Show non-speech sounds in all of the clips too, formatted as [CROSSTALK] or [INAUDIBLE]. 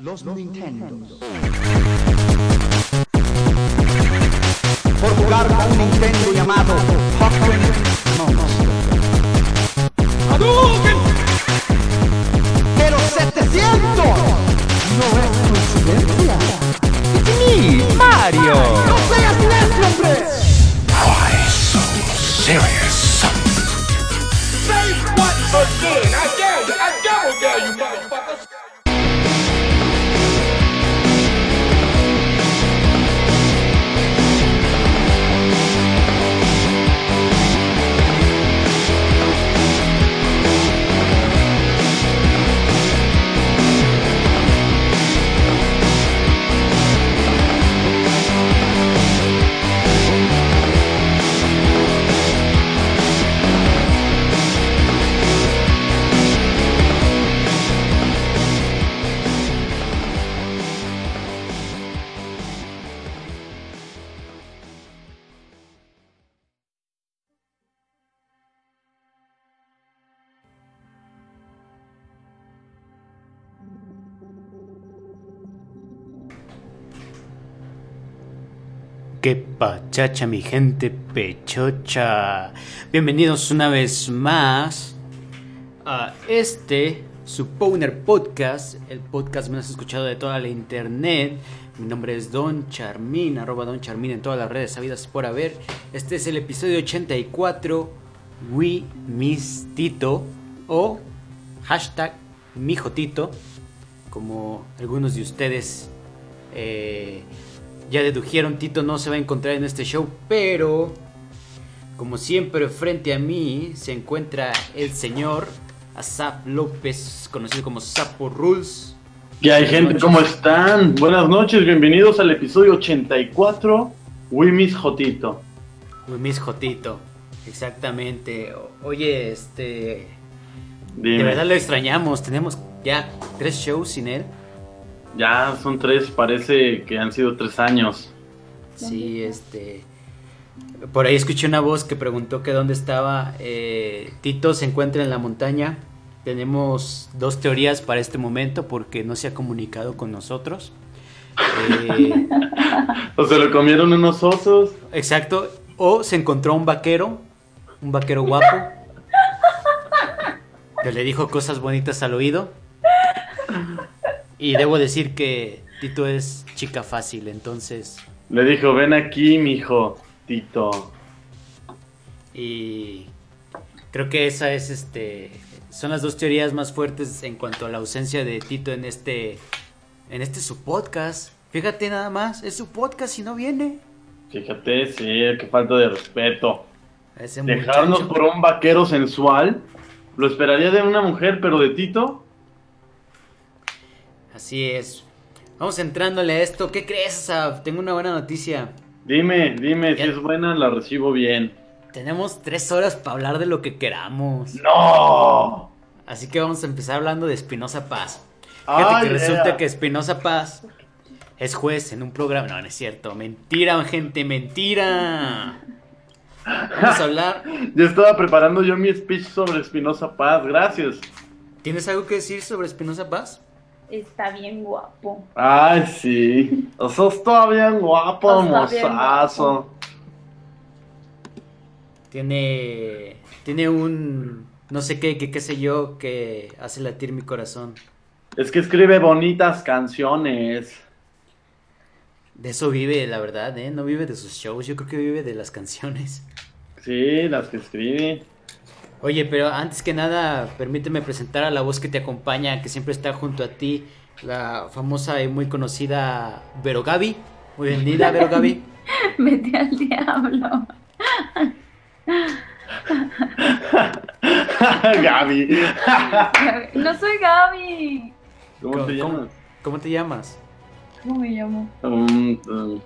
los Nintendo. Por jugar con un Nintendo llamado Pokémon Monster. Pero 700 no es coincidencia. ¡Me, Mario! ¡No seas necio, hombre! Why so serious? Say what again? I dare you. I double dare you, ¡Qué pachacha, mi gente pechocha! Bienvenidos una vez más a este, su Powner Podcast, el podcast menos escuchado de toda la internet. Mi nombre es Don Charmin, arroba Don Charmin en todas las redes sabidas por haber. Este es el episodio 84, We Miss Tito, o hashtag Mijotito, como algunos de ustedes eh, ya dedujeron, Tito no se va a encontrar en este show, pero como siempre frente a mí se encuentra el señor Asaf López, conocido como Sapo Rules. ¿Qué hay Buenas gente? noches. ¿Cómo están? Buenas noches, bienvenidos al episodio 84, We Miss Jotito. Uy, Miss Jotito, exactamente. Oye, este... Dime. De verdad lo extrañamos, tenemos ya tres shows sin él. Ya son tres, parece que han sido tres años. Sí, este. Por ahí escuché una voz que preguntó que dónde estaba. Eh, Tito se encuentra en la montaña. Tenemos dos teorías para este momento porque no se ha comunicado con nosotros. Eh, [LAUGHS] O se lo comieron unos osos. exacto. O se encontró un vaquero, un vaquero guapo, que le dijo cosas bonitas al oído. Y debo decir que Tito es chica fácil, entonces Le dijo, ven aquí, mijo, Tito. Y creo que esa es este son las dos teorías más fuertes en cuanto a la ausencia de Tito en este en este su podcast. Fíjate nada más, es su podcast y no viene. Fíjate, sí, qué falta de respeto. Ese Dejarnos muchacho. por un vaquero sensual. Lo esperaría de una mujer, pero de Tito. Así es. Vamos entrándole a esto. ¿Qué crees, Asaf? Tengo una buena noticia. Dime, dime, si es buena, la recibo bien. Tenemos tres horas para hablar de lo que queramos. ¡No! Así que vamos a empezar hablando de Espinosa Paz. Fíjate Ay, que resulta yeah. que Espinosa Paz es juez en un programa. No, no es cierto. Mentira, gente, mentira. Vamos a hablar. [LAUGHS] Ya estaba preparando yo mi speech sobre Espinosa Paz, gracias. ¿Tienes algo que decir sobre Espinosa Paz? Está bien guapo. Ay, sí. O sea, está bien guapo, Está bien mozazo. guapo. Tiene. Tiene un. No sé qué, qué, qué sé yo, que hace latir mi corazón. Es que escribe bonitas canciones. De eso vive, la verdad, ¿eh? No vive de sus shows, yo creo que vive de las canciones. Sí, las que escribe. Oye, pero antes que nada, permíteme presentar a la voz que te acompaña, que siempre está junto a ti, la famosa y muy conocida Vero Gaby. Muy bienvenida, Vero Gaby. [LAUGHS] Vete al diablo. [LAUGHS] Gaby. [LAUGHS] No soy Gaby. ¿Cómo te llamas? ¿Cómo te llamas? ¿Cómo me llamo? Um, um,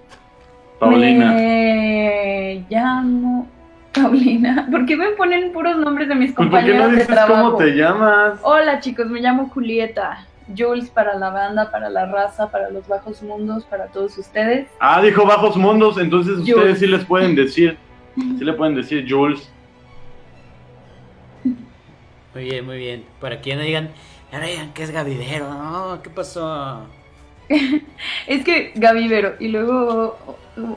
Paulina. Me llamo Paulina. [LAUGHS] ¿Por qué me ponen puros nombres de mis Pues, ¿Por qué no compañeros de dices trabajo? cómo te llamas? Hola chicos, me llamo Julieta. Jules para la banda, para la raza, para los bajos mundos, para todos ustedes. Ah, dijo Bajos Mundos, entonces Jules. ustedes sí les pueden decir. [LAUGHS] Sí le pueden decir Jules. Muy bien, muy bien. Para que ya no digan, ya no digan que es Gavidero, ¿no? ¿Qué pasó? [LAUGHS] Es que Gaby Vero y luego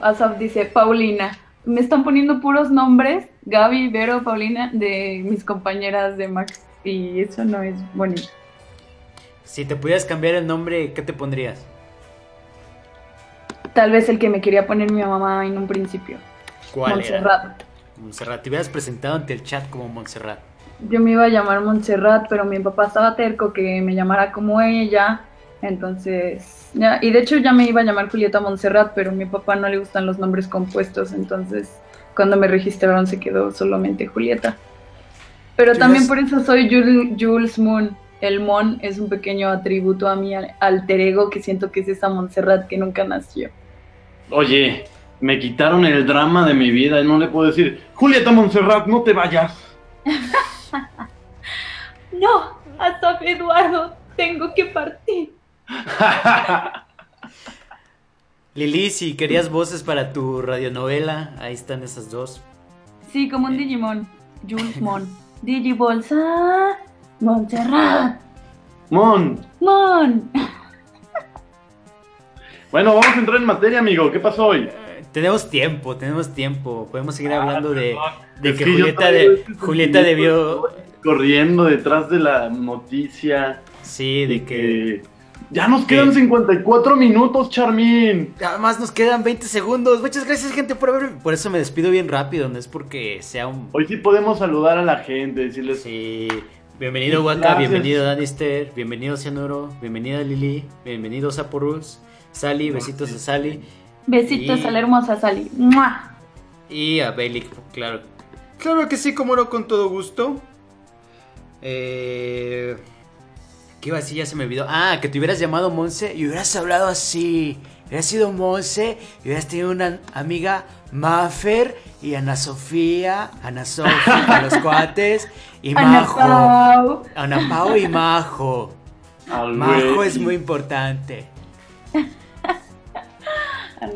Asaf dice Paulina. Me están poniendo puros nombres, Gaby, Vero, Paulina, de mis compañeras de Max. Y eso no es bonito. Si te pudieras cambiar el nombre, ¿qué te pondrías? Tal vez el que me quería poner mi mamá en un principio. ¿Cuál Montserrat. era? Montserrat. Te hubieras presentado ante el chat como Montserrat. Yo me iba a llamar Montserrat, pero mi papá estaba terco que me llamara como ella. Entonces, ya, y de hecho ya me iba a llamar Julieta Montserrat, pero a mi papá no le gustan los nombres compuestos, entonces cuando me registraron se quedó solamente Julieta. Pero ¿Tú también por eso soy Jul- Jules Moon. El Mon es un pequeño atributo a mi al- alter ego que siento que es esa Montserrat que nunca nació. Oye, me quitaron el drama de mi vida y no le puedo decir, Julieta Montserrat, no te vayas. [LAUGHS] No, hasta Eduardo, tengo que partir. Lili, si querías voces para tu radionovela, ahí están esas dos. Sí, como un Digimon. Jules Mon. [LAUGHS] Digibolsa. Montserrat. Mon. Mon. [LAUGHS] Bueno, vamos a entrar en materia, amigo. ¿Qué pasó hoy? Eh, Tenemos tiempo, tenemos tiempo. Podemos seguir Ah, hablando de, perdón. de Es que, que yo Julieta, traigo de, este Julieta debió... Corriendo detrás de la noticia. Sí, de que... Ya nos quedan que- 54 minutos, Charmín. Además nos quedan 20 segundos. Muchas gracias, gente, por haber... Por eso me despido bien rápido, no es porque sea un... Hoy sí podemos saludar a la gente, decirles... Sí. Bienvenido Waka, Gracias. bienvenido Danister, bienvenido Cianuro, bienvenida Lili, bienvenido Saporus, Sally, besitos a Sally Besitos Y- a la hermosa Sally. ¡Mua! y a Bailik, claro. Claro que sí, como no, con todo gusto. Eh... ¿Qué iba a decir? Ya se me olvidó. Ah, que te hubieras llamado Monse y hubieras hablado así. Hubieras sido Monse y hubieras tenido una amiga Mafer y Ana Sofía, Ana Sofía, [LAUGHS] a los cuates y Ana Majo. Pau. Ana Pao y Majo. Majo es muy importante.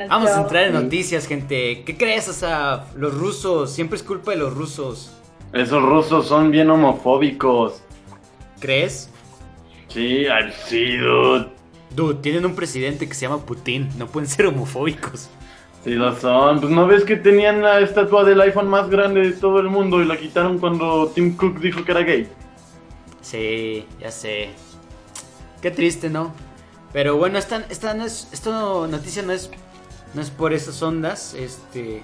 Vamos a Pau. entrar en noticias, gente. ¿Qué crees, Asaf? Los rusos, siempre es culpa de los rusos. Esos rusos son bien homofóbicos. ¿Crees? Sí, sí, dude. Dude, tienen un presidente que se llama Putin. No pueden ser homofóbicos. Sí lo son. Pues no ves que tenían la estatua del iPhone más grande de todo el mundo y la quitaron cuando Tim Cook dijo que era gay. Sí, ya sé. Qué triste, ¿no? Pero bueno, esta, esta no es. Esta no- noticia no es. No es por esas ondas. Este.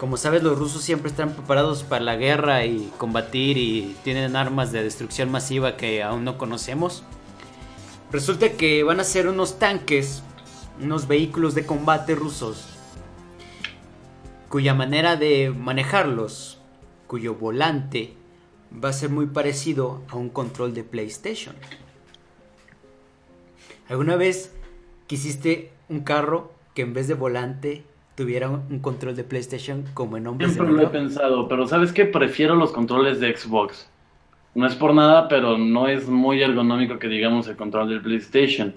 Como sabes, los rusos siempre están preparados para la guerra y combatir y tienen armas de destrucción masiva que aún no conocemos. Resulta que van a ser unos tanques, unos vehículos de combate rusos, cuya manera de manejarlos, cuyo volante va a ser muy parecido a un control de PlayStation. ¿Alguna vez quisiste un carro que en vez de volante tuviera un control de PlayStation como en Hombres Siempre lo he pensado, pero ¿sabes qué? Prefiero los controles de Xbox. No es por nada, pero no es muy ergonómico que digamos el control del PlayStation.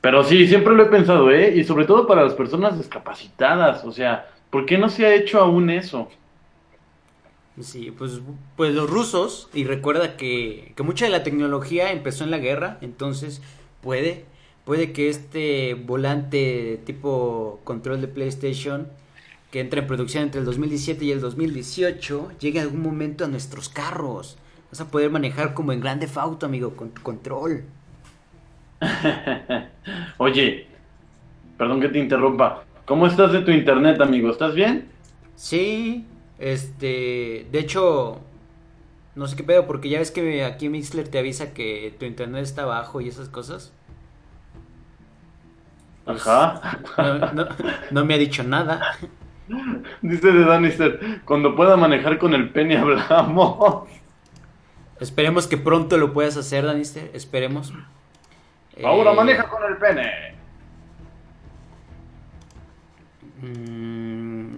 Pero sí, siempre lo he pensado, ¿eh? Y sobre todo para las personas discapacitadas. O sea, ¿por qué no se ha hecho aún eso? Sí, pues, pues los rusos, y recuerda que, que mucha de la tecnología empezó en la guerra, entonces puede, puede que este volante tipo control de PlayStation que entra en producción entre el 2017 y el 2018 llegue en algún momento a nuestros carros. Vas a poder manejar como en Grande Auto, amigo, con tu control. [LAUGHS] Oye, perdón que te interrumpa. ¿Cómo estás de tu internet, amigo? ¿Estás bien? Sí, este, de hecho, no sé qué pedo, porque ya ves que aquí Mixler te avisa que tu internet está bajo y esas cosas. Pues, Ajá. No, no- no me ha dicho nada. Dice de Danister, cuando pueda manejar con el pene hablamos. Esperemos que pronto lo puedas hacer, Danister. Esperemos. Ahora Eh, maneja con el pene. mm,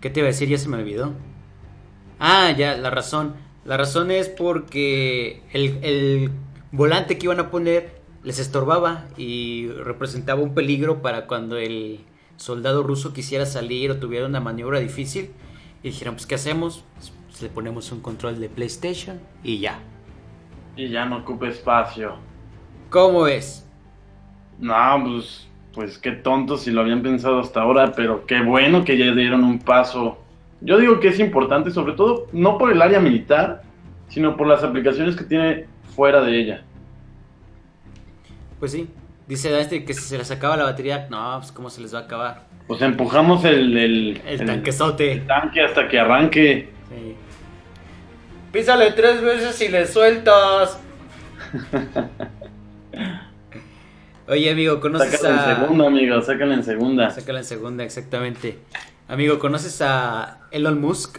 ¿Qué te iba a decir? Ya se me olvidó. Ah, ya, la razón. La razón es porque el, el volante que iban a poner les estorbaba y representaba un peligro para cuando el soldado ruso quisiera salir o tuviera una maniobra difícil. Y dijeron, pues, ¿qué hacemos? Pues, le ponemos un control de PlayStation y ya. Y ya no ocupa espacio. ¿Cómo ves? No, pues, pues qué tonto si lo habían pensado hasta ahora, pero qué bueno que ya dieron un paso. Yo digo que es importante, sobre todo, no por el área militar, sino por las aplicaciones que tiene fuera de ella. Pues sí. Dice este que si se les acaba la batería, no, pues cómo se les va a acabar. Pues empujamos el, el, El tanquezote. el tanque hasta que arranque. Sí. Písale tres veces y le sueltas. [LAUGHS] Oye, amigo, ¿conoces Sácala en a. segunda, amigo, sácala en segunda. Sácala en segunda, exactamente. Amigo, ¿conoces a Elon Musk?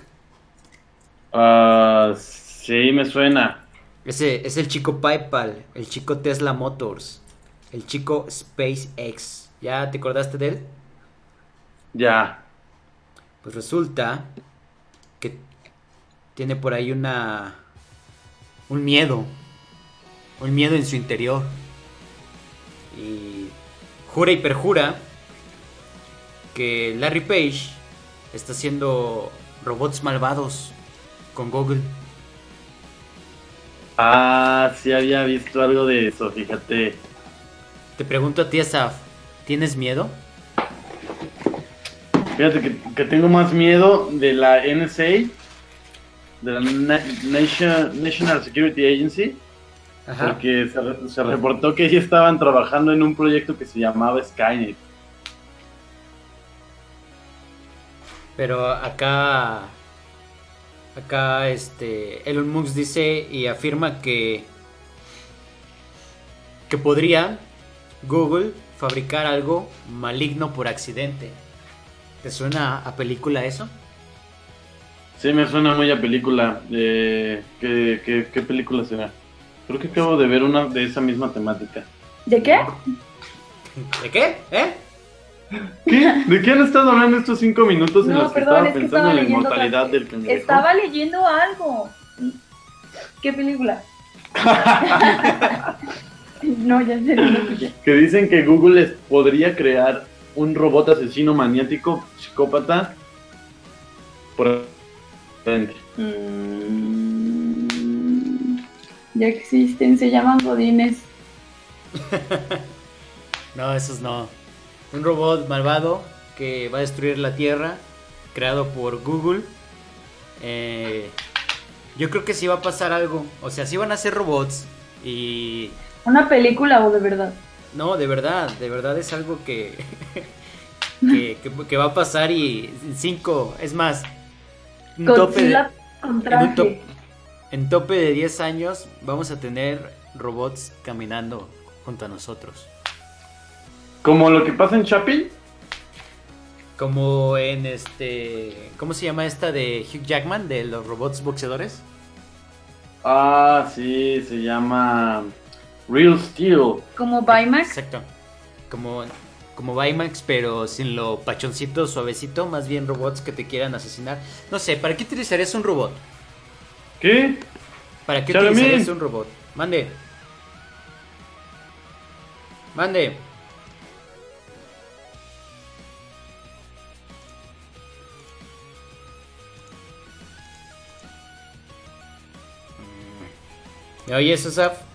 Ah, sí, me suena. Ese es el chico PayPal, el chico Tesla Motors, el chico SpaceX. ¿Ya te acordaste de él? Ya. Pues resulta que tiene por ahí una un miedo, un miedo en su interior. Y jura y perjura que Larry Page está haciendo robots malvados con Google. Ah, sí había visto algo de eso, fíjate. Te pregunto a ti, Asaf, ¿tienes miedo? Fíjate que, que tengo más miedo de la NSA, de la Na- Nation- National Security Agency, Ajá. porque se, se reportó que ellos estaban trabajando en un proyecto que se llamaba Skynet. Pero acá. Acá este. Elon Musk dice y afirma que. Que podría Google fabricar algo maligno por accidente. ¿Te suena a película eso? Sí, me suena muy a película. eh, ¿qué, qué, qué película será? Creo que acabo de ver una de esa misma temática. ¿De qué? [LAUGHS] ¿De qué? ¿Eh? ¿Qué? ¿De qué han estado hablando estos cinco minutos en No, los que perdón, estaba es que pensando estaba en la inmortalidad del cangrejo? Estaba leyendo algo. ¿Qué película? [LAUGHS] no, ya sé. no. Que dicen que Google les podría crear un robot asesino maniático, psicópata, por. Mm, ya existen, se llaman godines. [LAUGHS] No, esos no. Un robot malvado que va a destruir la Tierra, creado por Google. Eh, yo creo que sí va a pasar algo. O sea, sí van a ser robots. Y ¿Una película o de verdad? no, de verdad, de verdad es algo que, [LAUGHS] que, que- que va a pasar y cinco, es más, un tope de- en, un traje. top- en tope de 10 años vamos a tener robots caminando junto a nosotros. Como lo que pasa en Chappie. Como en este. ¿Cómo se llama esta de Hugh Jackman? De los robots boxeadores. Ah, sí, se llama Real Steel. Como Baymax. Exacto. Como, como Baymax, pero sin lo pachoncito, suavecito. Más bien robots que te quieran asesinar. No sé, ¿para qué utilizarías un robot? ¿Qué? ¿Para qué Charmin. utilizarías un robot? Mande. Mande. ¿Me oyes, Asaf?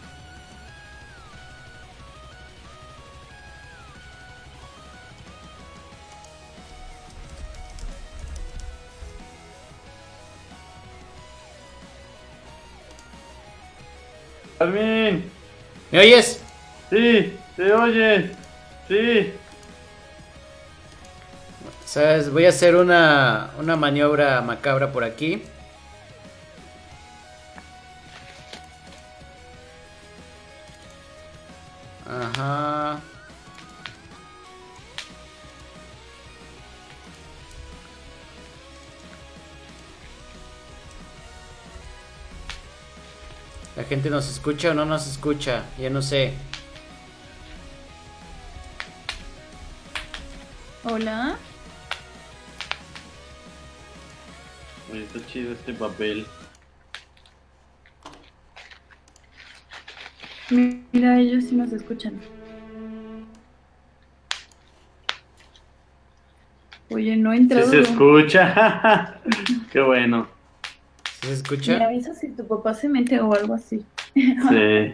Carmen. ¿Me oyes? Sí, se oye. Sí. ¿Sabes? Voy a hacer una, una maniobra macabra por aquí. Ajá. La gente nos escucha o no nos escucha, ya no sé. Hola. Oye, está chido este papel. Mira, ellos sí nos escuchan. Oye, no he Sí entrado. se escucha. [LAUGHS] Qué bueno. ¿Sí ¿Se Me escucha? avisas si tu papá se mete o algo así. Sí.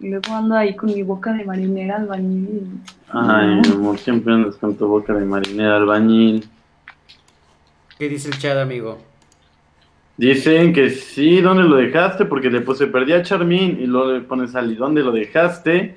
Y [LAUGHS] luego ando ahí con mi boca de marinera albañil. Ay, mi amor, siempre andas con tu boca de marinera albañil. ¿Qué dice el chat, amigo? Dicen que sí, ¿dónde lo dejaste? Porque le puse perdí a Charmin y luego le pones Ali, ¿dónde lo dejaste?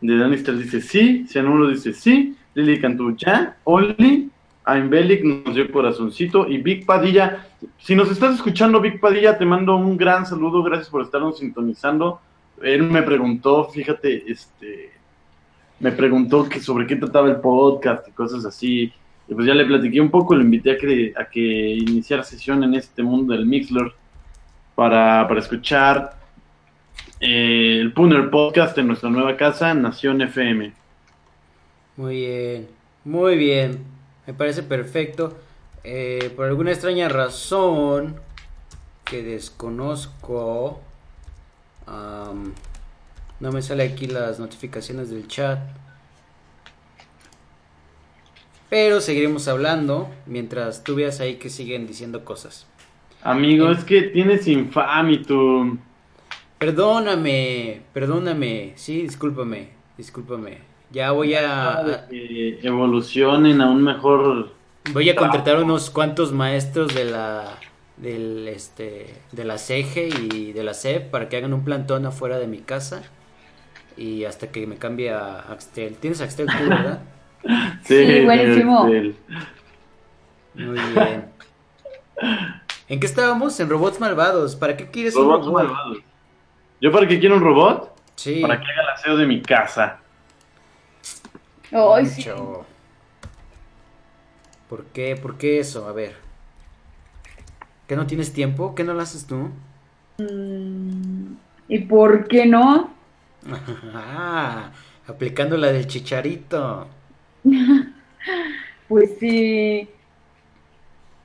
De Danister dice sí, Cianuro dice sí, Lili Cantú ya, Oli, Aimbelic nos dio corazoncito y Vic Padilla. Si nos estás escuchando, Vic Padilla, te mando un gran saludo, gracias por estarnos sintonizando. Él me preguntó, fíjate, este, me preguntó que sobre qué trataba el podcast y cosas así. Y pues ya le platiqué un poco, lo invité a que, a que iniciara sesión en este mundo del Mixler para, para escuchar eh, el Puner Podcast en nuestra nueva casa, Nación FM. Muy bien, muy bien. Me parece perfecto. Eh, por alguna extraña razón que desconozco, am, no me sale aquí las notificaciones del chat. Pero seguiremos hablando mientras tú veas ahí que siguen diciendo cosas. Amigo, es que tienes infamitum. Perdóname, perdóname. Sí, discúlpame, discúlpame. Ya voy a, Que evolucionen a un mejor. Voy a contratar unos cuantos maestros de la del este de la CEGE y de la CEP para que hagan un plantón afuera de mi casa y hasta que me cambie a Axtel. ¿Tienes Axtel tú, verdad? [LAUGHS] Sí, buenísimo. del- Muy bien. ¿En qué estábamos? En robots malvados. ¿Para qué quieres un Robots robot? malvados. ¿Yo para qué quiero un robot? Sí. Para que haga el aseo de mi casa. Sí. Mucho. ¿Por qué? ¿Por qué eso? A ver. ¿Que no tienes tiempo? ¿Qué no lo haces tú? Mm, ¿Y por qué no? Ah, [LAUGHS] aplicando la del chicharito. [LAUGHS] Pues sí.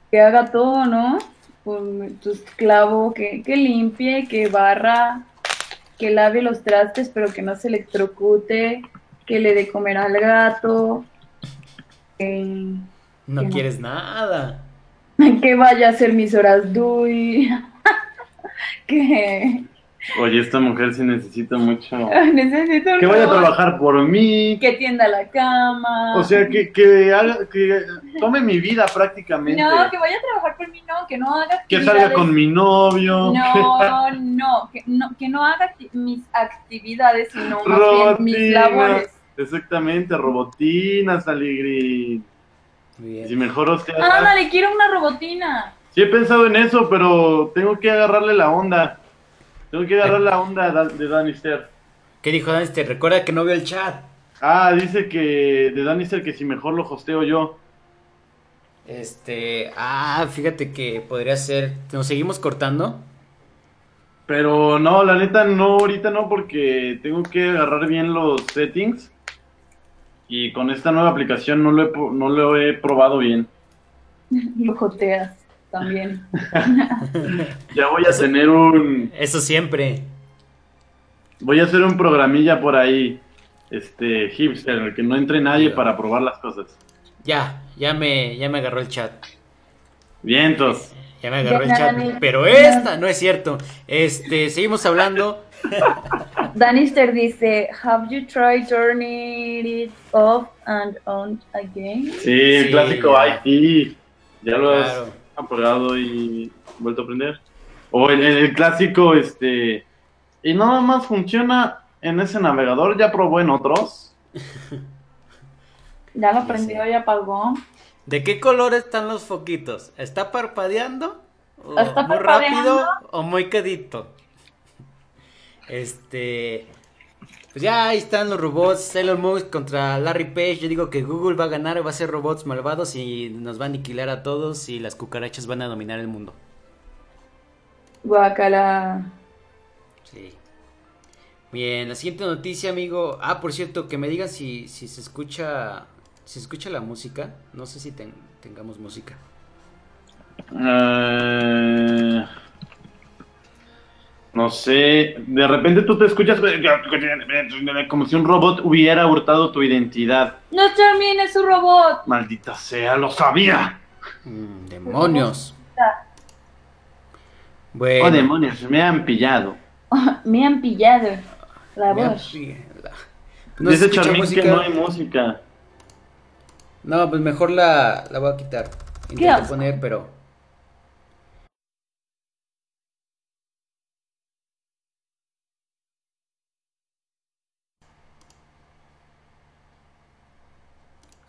Que haga todo, ¿no? Con tu esclavo, que, que limpie, que barra, que lave los trastes, pero que no se electrocute, que le dé comer al gato, que, No quieres nada. [LAUGHS] que vaya a hacer mis horas DUI, [LAUGHS] que Oye, esta mujer sí necesita mucho. [LAUGHS] necesito Que vaya a trabajar por mí. que tienda la cama. O sea, que, que haga, que tome mi vida prácticamente. No, que vaya a trabajar por mí, no, que no haga Que salga con mi novio. No, no, que no, que no haga mis actividades, sino más bien mis labores. Exactamente, robotinas, Aligri. Muy Si bien. mejor o sea. Ándale, quiero una robotina. Sí he pensado en eso, pero tengo que agarrarle la onda. Tengo que agarrar la onda de Dan- de Danister. ¿Qué dijo Danster? Recuerda que no veo el chat. Ah, dice que de Danister que si mejor lo hosteo yo. Este. Ah, fíjate que podría ser. ¿Nos seguimos cortando? Pero no, la neta no, ahorita no, porque tengo que agarrar bien los settings. Y con esta nueva aplicación no lo he, no lo he probado bien. [LAUGHS] Lo joteas también. [LAUGHS] Ya voy a tener un. Eso siempre. Voy a hacer un programilla por ahí. Este, hipster, en el que no entre nadie para probar las cosas. Ya, ya me, ya me agarró el chat. Vientos. Ya me agarró el Ya, chat. Pero esta no es cierto. Este, seguimos hablando. [LAUGHS] Danister dice, have you tried turning it off and on again? Sí, el clásico. IT. Ya lo has Claro. apagado y vuelto a prender. O el, el- el clásico, este. Y nada más funciona en ese navegador. Ya probó en otros. [LAUGHS] Ya lo prendió y apagó. ¿De qué color están los foquitos? ¿Está parpadeando? ¿O ¿Está muy parpadeando? rápido o muy quedito? Este. Pues ya ahí están los robots. Elon Musk contra Larry Page. Yo digo que Google va a ganar, va a ser robots malvados y nos va a aniquilar a todos y las cucarachas van a dominar el mundo. Guacala. Sí. Bien, la siguiente noticia, amigo. Ah, por cierto, que me digan si, si se escucha. Si se escucha la música. No sé si ten- tengamos música. Eh, no sé. De repente tú te escuchas como si un robot hubiera hurtado tu identidad. No termine su robot. Maldita sea, lo sabía. Mm, demonios. Bueno, Oh, demonios, me han pillado. [LAUGHS] Me han pillado. La voz. se Dice música. que no hay música. No, pues mejor la, la voy a quitar. Intento poner, pero.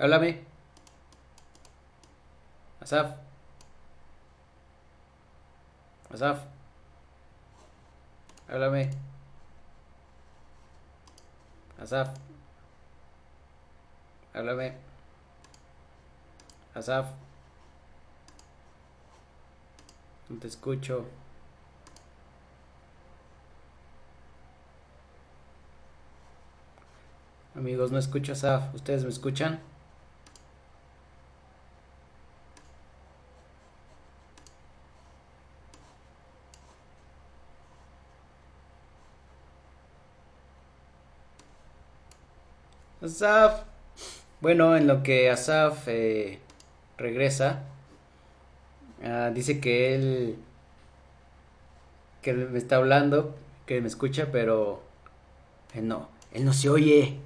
Háblame. Asaf. Asaf. Háblame. Asaf. Háblame. Asaf. No te escucho. Amigos, no escucho a Asaf. ¿Ustedes me escuchan? Asaf. Bueno, en lo que Asaf eh, regresa, ah, dice que él que me está hablando, que me escucha, pero él no, él no se oye.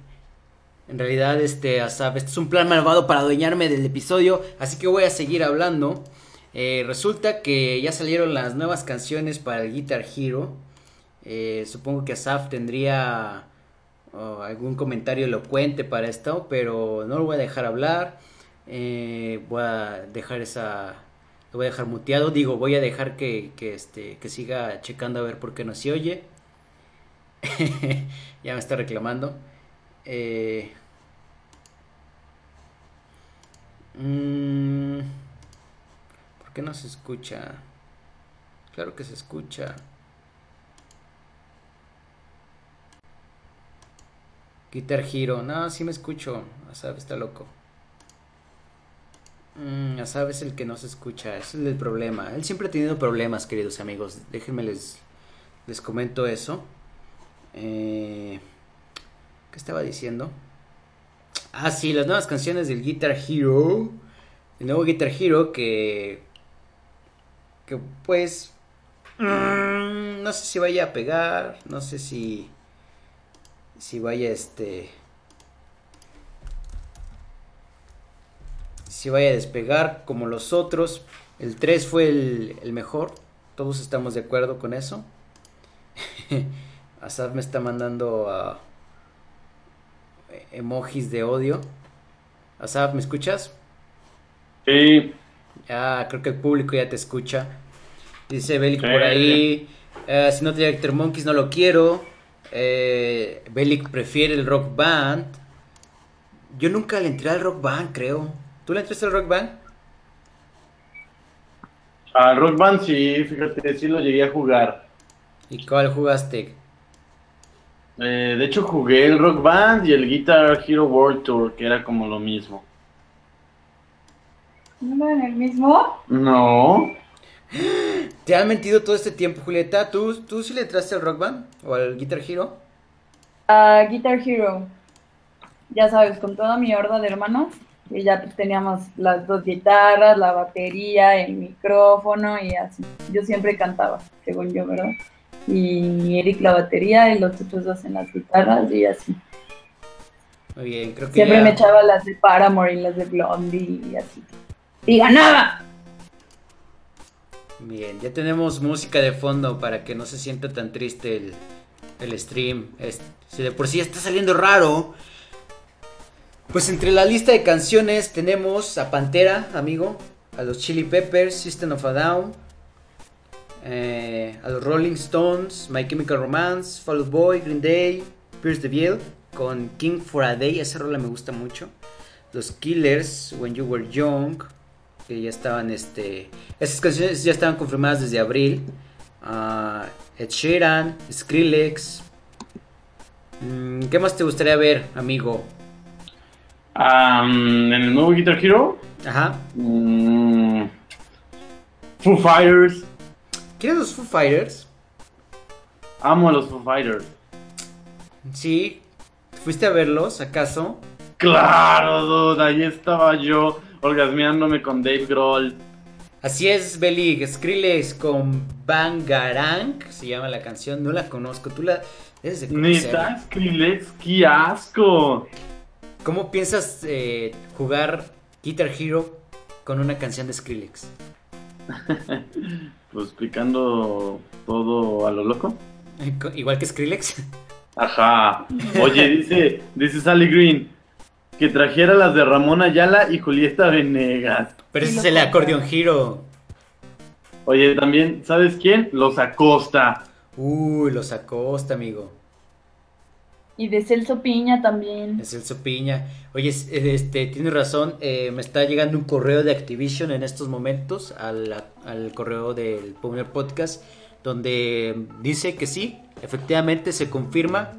En realidad, este Asaf, este es un plan malvado para adueñarme del episodio, así que voy a seguir hablando. Eh, resulta que ya salieron las nuevas canciones para el Guitar Hero. Eh, supongo que Asaf tendría oh, algún comentario elocuente para esto, pero no lo voy a dejar hablar. Eh, voy a dejar esa. Lo voy a dejar muteado. Digo, voy a dejar que, que, este, que siga checando a ver por qué no se oye. [LAUGHS] ya me está reclamando. Eh, mm, ¿Por qué no se escucha? Claro que se escucha. Guitar Hero. No, sí me escucho. Asaf está loco. Mm, Asaf es el que no se escucha. Es el problema. Él siempre ha tenido problemas, queridos amigos. Déjenme les, les comento eso. Eh, ¿Qué estaba diciendo? Ah, sí, las nuevas canciones del Guitar Hero. El nuevo Guitar Hero que. Que pues. mm, no sé si vaya a pegar. No sé si. Si vaya este. Si vaya a despegar como los otros. El 3 fue el, el mejor. Todos estamos de acuerdo con eso. [LAUGHS] Asaf me está mandando a emojis de odio. Asaf, ¿me escuchas? Sí, Ah, creo que el público ya te escucha. Dice Belic Sí. por ahí. eh, si no Actor Monkeys, no lo quiero. Eh, Belic prefiere el rock band. Yo nunca le entré al rock band, creo. ¿Tú le entraste al rock band? al Rock Band sí, fíjate, sí lo llegué a jugar. ¿Y cuál jugaste? Eh, de hecho jugué el Rock Band y el Guitar Hero World Tour, que era como lo mismo. ¿No eran el mismo? No, ¿Te han mentido todo este tiempo, Julieta? ¿Tú, tú sí le entraste al rock band? ¿O al Guitar Hero? Ah, Guitar Hero. Ya sabes, con toda mi horda de hermanos. Y ya pues, teníamos las dos guitarras, la batería, el micrófono y así. Yo siempre cantaba, según yo, ¿verdad? Y Eric la batería y los otros dos en las guitarras y así. Muy bien, creo que Siempre ya- me echaba las de Paramore y las de Blondie y así. ¡Y ganaba! Bien, ya tenemos música de fondo para que no se sienta tan triste el, el stream. Si de por sí está saliendo raro. Pues entre la lista de canciones tenemos a Pantera, amigo, a los Chili Peppers, System of a Down, eh, a los Rolling Stones, My Chemical Romance, Fall Out Boy, Green Day, Pierce the Veil, con King for a Day, esa rola me gusta mucho. Los Killers, When You Were Young, que ya estaban, este, esas canciones ya estaban confirmadas desde abril. Ah, Ed Sheeran, Skrillex. Mm, ¿Qué más te gustaría ver, amigo? Am, en el nuevo Guitar Hero, Ajá. mm, Foo Fighters. ¿Quieres los Foo Fighters? Amo a los Foo Fighters. Sí. ¿Fuiste a verlos, acaso? Claro, dude, ahí estaba yo orgasmeándome con Dave Grohl. Así es, Beli, Skrillex con Bangarang, se llama la canción, no la conozco, tú la debes de conocer. Neta, Skrillex, qué asco. ¿Cómo piensas eh, jugar Guitar Hero con una canción de Skrillex? [LAUGHS] Pues picando todo a lo loco. [LAUGHS] Igual que Skrillex. Ajá. Oye, dice, dice Sally Green que trajera las de Ramón Ayala y Julieta Venegas. Pero ese es el acordeón Hero. Oye, también, ¿sabes quién? Los Acosta. Uy, los Acosta, amigo. Y de Celso Piña también. Es Celso Piña. Oye, es- este, tienes razón. eh, me está llegando un correo de Activision en estos momentos al, al correo del Powner Podcast, donde dice que sí, efectivamente se confirma.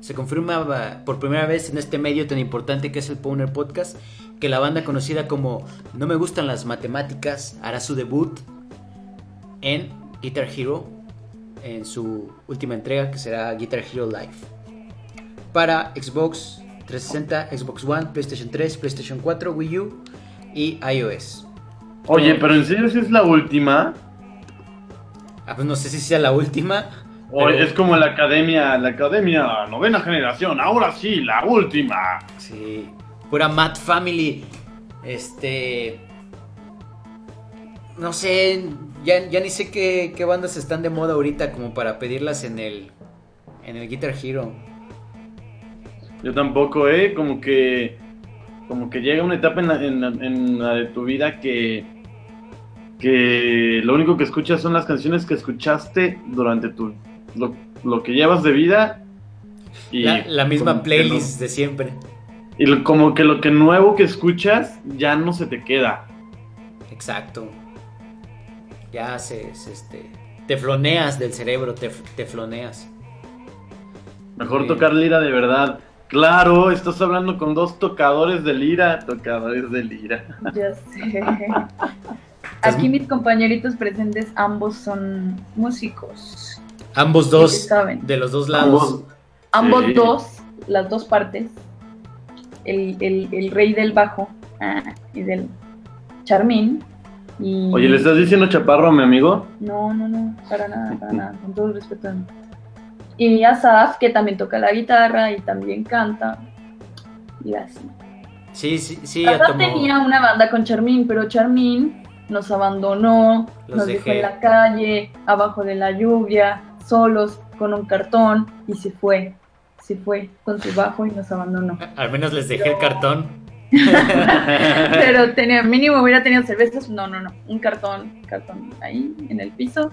Se confirma por primera vez en este medio tan importante que es el Powner Podcast que la banda conocida como No me gustan las matemáticas hará su debut en Guitar Hero en su última entrega que será Guitar Hero Live para Xbox 360, Xbox One, PlayStation 3, PlayStation 4, Wii U y iOS. Oye, pero en serio si es la última. Ah, pues no sé si sea la última. Pero- es como la academia, la academia novena generación, ahora sí, la última. Sí, pura Mad Family. Este. No sé, ya, ya ni sé qué, qué bandas están de moda ahorita como para pedirlas en el, en el Guitar Hero. Yo tampoco, ¿eh? Como que, como que llega una etapa en la, en la- en la de tu vida que, que lo único que escuchas son las canciones que escuchaste durante tu, lo, lo que llevas de vida. Y La, la misma playlist de siempre. y lo- como que lo que nuevo que escuchas ya no se te queda. Exacto. Ya se, se, este, te floneas del cerebro, te, te floneas. Mejor tocar lira de verdad. Claro, estás hablando con dos tocadores de lira, tocadores de lira. [LAUGHS] Ya sé. Aquí mis compañeritos presentes ambos son músicos. Ambos dos, Sí, saben. de los dos lados. Ambos- Ambos Sí. dos, las dos partes. El, el- el rey del bajo ah, y del charmín. Y... Oye, ¿le estás diciendo chaparro a mi amigo? No, no, no, para nada, para nada, con todo el respeto. Y Asaf, que también toca la guitarra y también canta. Y así. Sí, sí, sí, Asaf tomó. tenía una banda con Charmín, pero Charmín nos abandonó, Los nos dejé. dejó en la calle, abajo de la lluvia, solos, con un cartón, y se fue. Se fue con su bajo y nos abandonó. [LAUGHS] Al menos les dejé el cartón. [LAUGHS] Pero tenía, mínimo hubiera tenido cervezas. No, no, no. Un cartón, cartón ahí en el piso.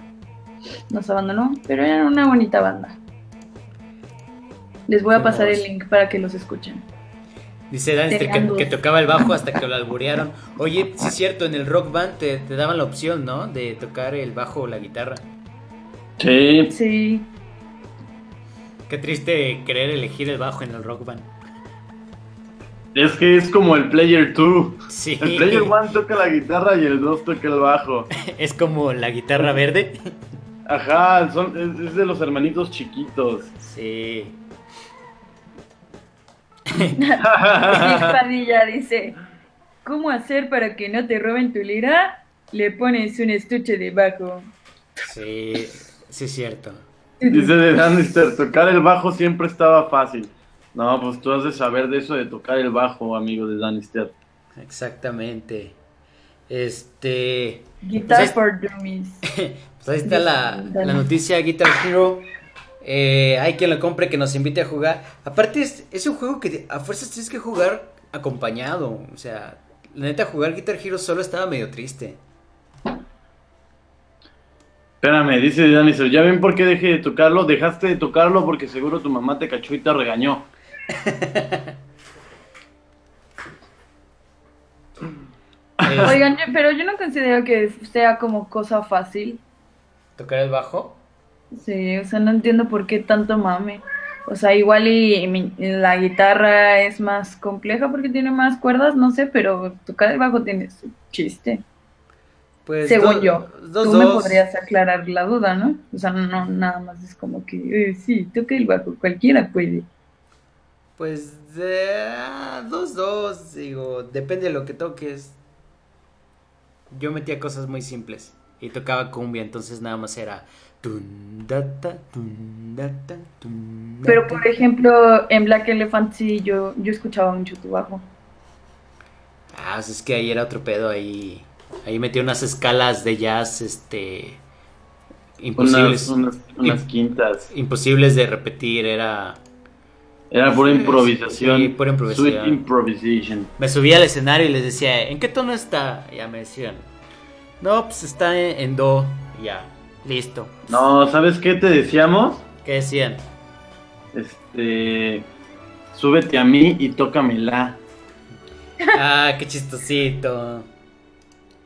Nos abandonó, pero era una bonita banda. Les voy a pasar el link para que los escuchen. Dice Danster que, que tocaba el bajo hasta que lo [LAUGHS] alburearon. Oye, sí es cierto, en el rock band te, te daban la opción, ¿no? De tocar el bajo o la guitarra. Sí, Sí, Qué triste querer elegir el bajo en el rock band. es que es como el Player 2. Sí. El Player 1 toca la guitarra y el 2 toca el bajo. [LAUGHS] Es como la guitarra verde. Ajá, son, es, es de los hermanitos chiquitos. Sí. [LAUGHS] Padilla dice: ¿Cómo hacer para que no te roben tu lira? Le pones un estuche debajo. Sí, sí es cierto. Dice de Danister, tocar el bajo siempre estaba fácil. No, pues tú has de saber de eso de tocar el bajo, amigo de Danister. Exactamente. Este. Guitar Pues es- for Dummies. [LAUGHS] Pues ahí está la, la noticia Guitar Hero. Eh, hay quien lo compre que nos invite a jugar. Aparte, es, es un juego que a fuerzas tienes que jugar acompañado. O sea, la neta, jugar Guitar Hero solo estaba medio triste. Espérame, dice Danister, ¿ya ven por qué dejé de tocarlo? Dejaste de tocarlo porque seguro tu mamá te cachó y te regañó. [LAUGHS] Eh, Oigan, yo- pero yo no considero que sea como cosa fácil. ¿Tocar el bajo? Sí, o sea, no entiendo por qué tanto mame. O sea, igual y, mi- la guitarra es más compleja porque tiene más cuerdas, no sé, pero tocar el bajo tiene su chiste. Pues Según do- yo. Dos, Tú me podrías aclarar la duda, ¿no? O sea, no, nada más es como que, eh, sí, toca el bajo, cualquiera puede. Pues de, ah, dos, dos. Digo, depende de lo que toques. yo metía cosas muy simples y tocaba cumbia, entonces nada más era... Pero por ejemplo, en Black Elephant sí, yo, yo escuchaba mucho tu bajo. Ah, pues es que ahí era otro pedo, ahí, ahí metí unas escalas de jazz, este... Imposibles, Unas, unas, unas Im- quintas. imposibles de repetir, era... Era pura improvisación. Sí, pura improvisación. Sweet improvisation. Me subía al escenario y les decía, ¿en qué tono está? Y ya me decían, no, pues está en, en do, Y ya, listo. No, ¿sabes qué te decíamos? ¿Qué decían? Este. Súbete a mí y tócamela. Ah, qué chistosito.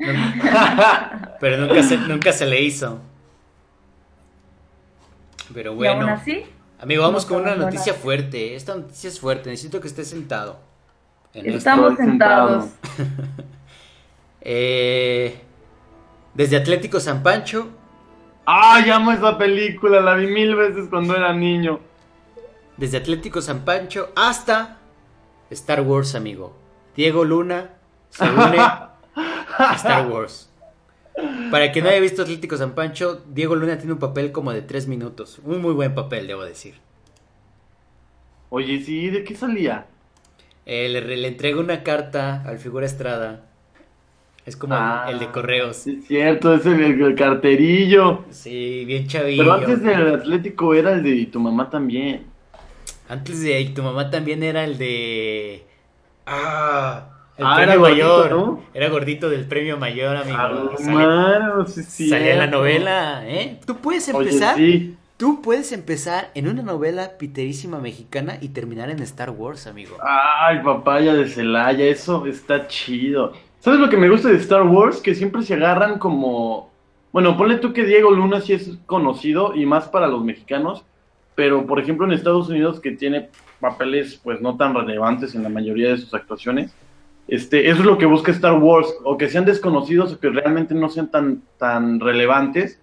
[LAUGHS] Pero nunca se, nunca se le hizo. Pero Y aún bueno, así, amigo, vamos no con una noticia buenas. fuerte. Esta noticia es fuerte, necesito que estés sentado. En estamos sentados. [LAUGHS] Eh, desde Atlético San Pancho ¡Ay, amo esa película! La vi mil veces cuando era niño. Desde Atlético San Pancho hasta Star Wars, amigo. Diego Luna se [LAUGHS] une Star Wars. Para quien no haya visto Atlético San Pancho, Diego Luna tiene un papel como de tres minutos. Un muy buen papel, debo decir. Oye, sí, ¿de qué salía? Eh, le, le entrega una carta al figura Estrada. Es como Ah, el de correos. Sí, es cierto, es el, el carterillo. Sí, bien chavillo. Pero antes del Atlético era el de y tu mamá también. Antes de y tu mamá también era el de. Ah, el Ah, premio era gordito, mayor. ¿no? Era gordito del premio mayor, amigo. Ah, Sale- mano, sí, es Salía en la novela, ¿eh? Tú puedes Oye, empezar. sí. Tú puedes empezar en una novela piterísima mexicana y terminar en Star Wars, amigo. Ay, papaya de Celaya, eso está chido. ¿Sabes lo que me gusta de Star Wars? Que siempre se agarran como... Bueno, ponle tú que Diego Luna sí es conocido y más para los mexicanos, pero por ejemplo en Estados Unidos que tiene papeles pues no tan relevantes en la mayoría de sus actuaciones, este, eso es lo que busca Star Wars, o que sean desconocidos o que realmente no sean tan, tan relevantes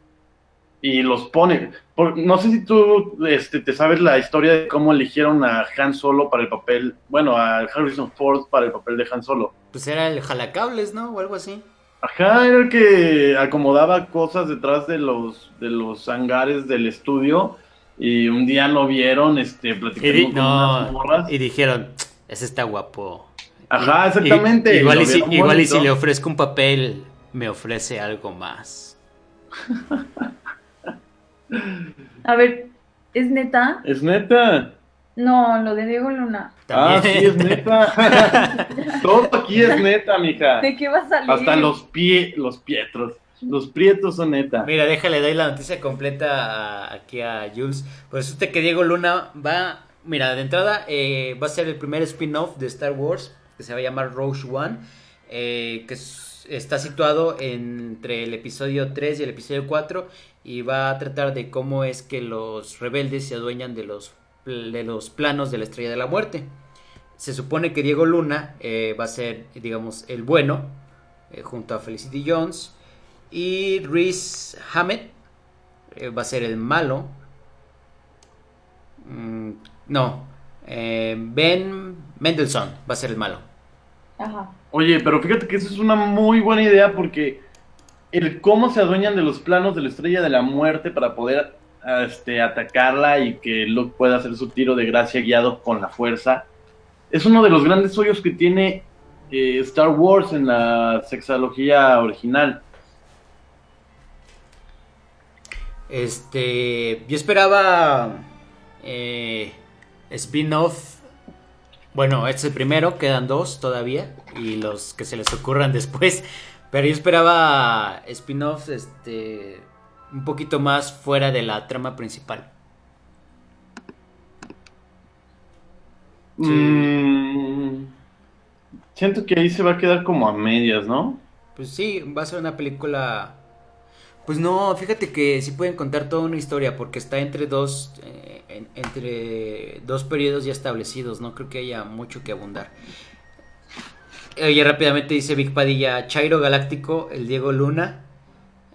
y los pone. Por- no sé si tú este, te sabes la historia de cómo eligieron a Han Solo para el papel, bueno, a Harrison Ford para el papel de Han Solo. Pues era el jalacables, ¿no? O algo así. Ajá, era el que acomodaba cosas detrás de los, de los hangares del estudio y un día lo vieron este, platicando con no, unas morras. y dijeron, ese está guapo. Ajá, exactamente. Y- igual y, si, igual y si le ofrezco un papel, me ofrece algo más. A ver, ¿es neta? Es neta. No, lo de Diego Luna. Ah, sí, es neta. [LAUGHS] Todo aquí es neta, mija. ¿De qué va a salir? Hasta los pie, los pietros. Los prietos son neta. Mira, déjale, doy la noticia completa a- aquí a Jules. Pues resulta que Diego Luna va, mira, de entrada eh, va a ser el primer spin-off de Star Wars, que se va a llamar Rogue One, eh, que es- está situado entre el episodio 3 y el episodio 4, y va a tratar de cómo es que los rebeldes se adueñan de los, de los planos de la Estrella de la Muerte. Se supone que Diego Luna eh, va a ser, digamos, el bueno, eh, junto a Felicity Jones. Y Reese Hammett va a ser el malo. Mm, no, Ben Mendelssohn va a ser el malo. Ajá. Oye, pero fíjate que eso es una muy buena idea porque el cómo se adueñan de los planos de la estrella de la muerte para poder este, atacarla y que Luke pueda hacer su tiro de gracia guiado con la fuerza es uno de los grandes hoyos que tiene eh, Star Wars en la sexología original. Este, yo esperaba eh, spin-off. Bueno, este es el primero, quedan dos todavía y los que se les ocurran [LAUGHS] después. Pero yo esperaba spin-offs, este, un poquito más fuera de la trama principal. Sí. Mm, siento que ahí se va a quedar como a medias, ¿no? Pues sí, va a ser una película. Pues no, fíjate que sí pueden contar toda una historia porque está entre dos, eh, en- entre dos periodos ya establecidos. No creo que haya mucho que abundar. Oye, rápidamente dice Big Padilla, Chairo Galáctico, el Diego Luna.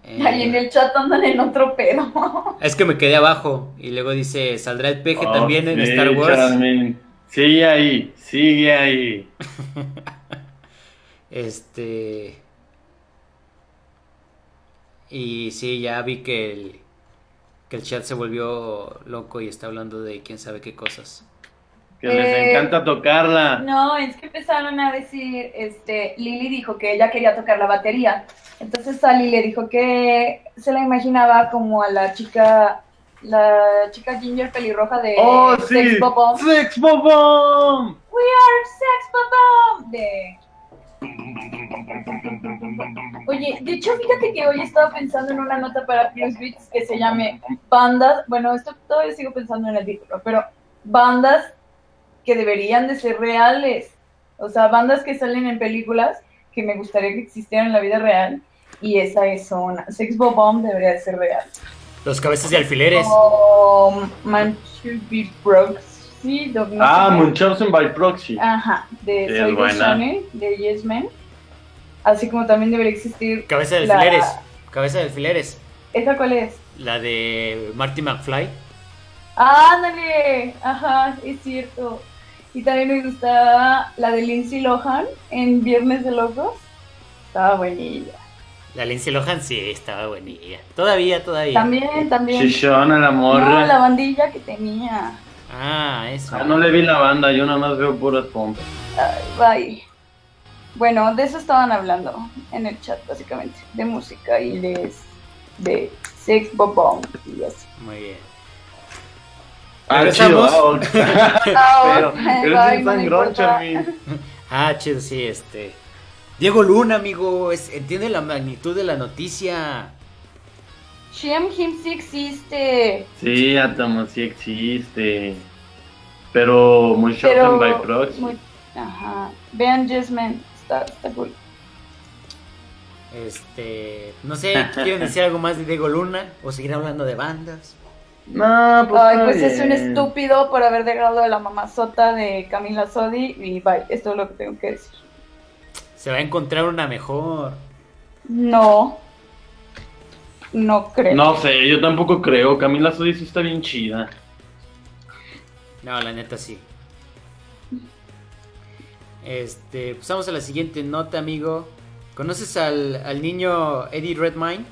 Eh, Ahí en el chat andan en otro pedo. [LAUGHS] Es que me quedé abajo y luego dice, ¿saldrá el peje Oh, también en sí, Star Wars? Charmin. Sigue ahí, sigue ahí. [LAUGHS] Este. Y sí, ya vi que el, que el chat se volvió loco y está hablando de quién sabe qué cosas. Que les Eh, encanta tocarla. No, es que empezaron a decir, este, Lily dijo que ella quería tocar la batería. Entonces Sally le dijo que se la imaginaba como a la chica, la chica ginger pelirroja de ¡Oh, sí! Sex Bob-Omb. ¡Sex Bob-Omb! We are Sex Bob-Omb de... Oye, de hecho, fíjate que hoy estaba pensando en una nota para Plus Beats que se llame bandas, bueno, esto todavía sigo pensando en el título, pero bandas que deberían de ser reales. O sea, bandas que salen en películas que me gustaría que existieran en la vida real. Y esa es una. Sex Bomb debería de ser real. Los cabezas de alfileres. O Manchester Proxy. no sé Ah. Munchausen by Proxy. Ajá, de Sí, Soy. Shane, de Yes Men. Así como también debería existir. Cabeza de la- alfileres. Cabeza de alfileres. ¿Esa cuál es? La de Marty McFly. ¡Ándale! Ajá, es cierto. Y también me gustaba la de Lindsay Lohan en Viernes de Locos. Estaba buenilla. La Lindsay Lohan sí, estaba buenilla. Todavía, todavía. También, también. Chichona la No, morra. la bandilla que tenía. Ah, eso. Ah, no le vi la banda, yo nada más veo puras pompas. Ay, bye. Bueno, de eso estaban hablando en el chat, básicamente. De música y de, de sex, bobón y así. Muy bien. Ah, chido. [LAUGHS] [LAUGHS] ah, Pero, bye, es. Charmin. Ah, chido, sí, este. Diego Luna, amigo, es- entiende la magnitud de la noticia. Shem Him sí existe. Sí, Atomo, sí existe. Pero Munchausen Pero. by Proxy. muy- ajá. Vean Jesman. Está, está cool. Este, no sé, ¿quieren decir algo más de Diego Luna? ¿O seguir hablando de bandas? No, pues. Ay, pues es un estúpido por haber dejado de la mamazota de Camila Sodi. Y bye. Esto es lo que tengo que decir. Se va a encontrar una mejor. No. No creo. No sé, yo tampoco creo. Camila Sodi sí está bien chida. No, la neta sí. Este, pasamos a la siguiente nota, amigo. ¿Conoces al, al niño Eddie Redmayne?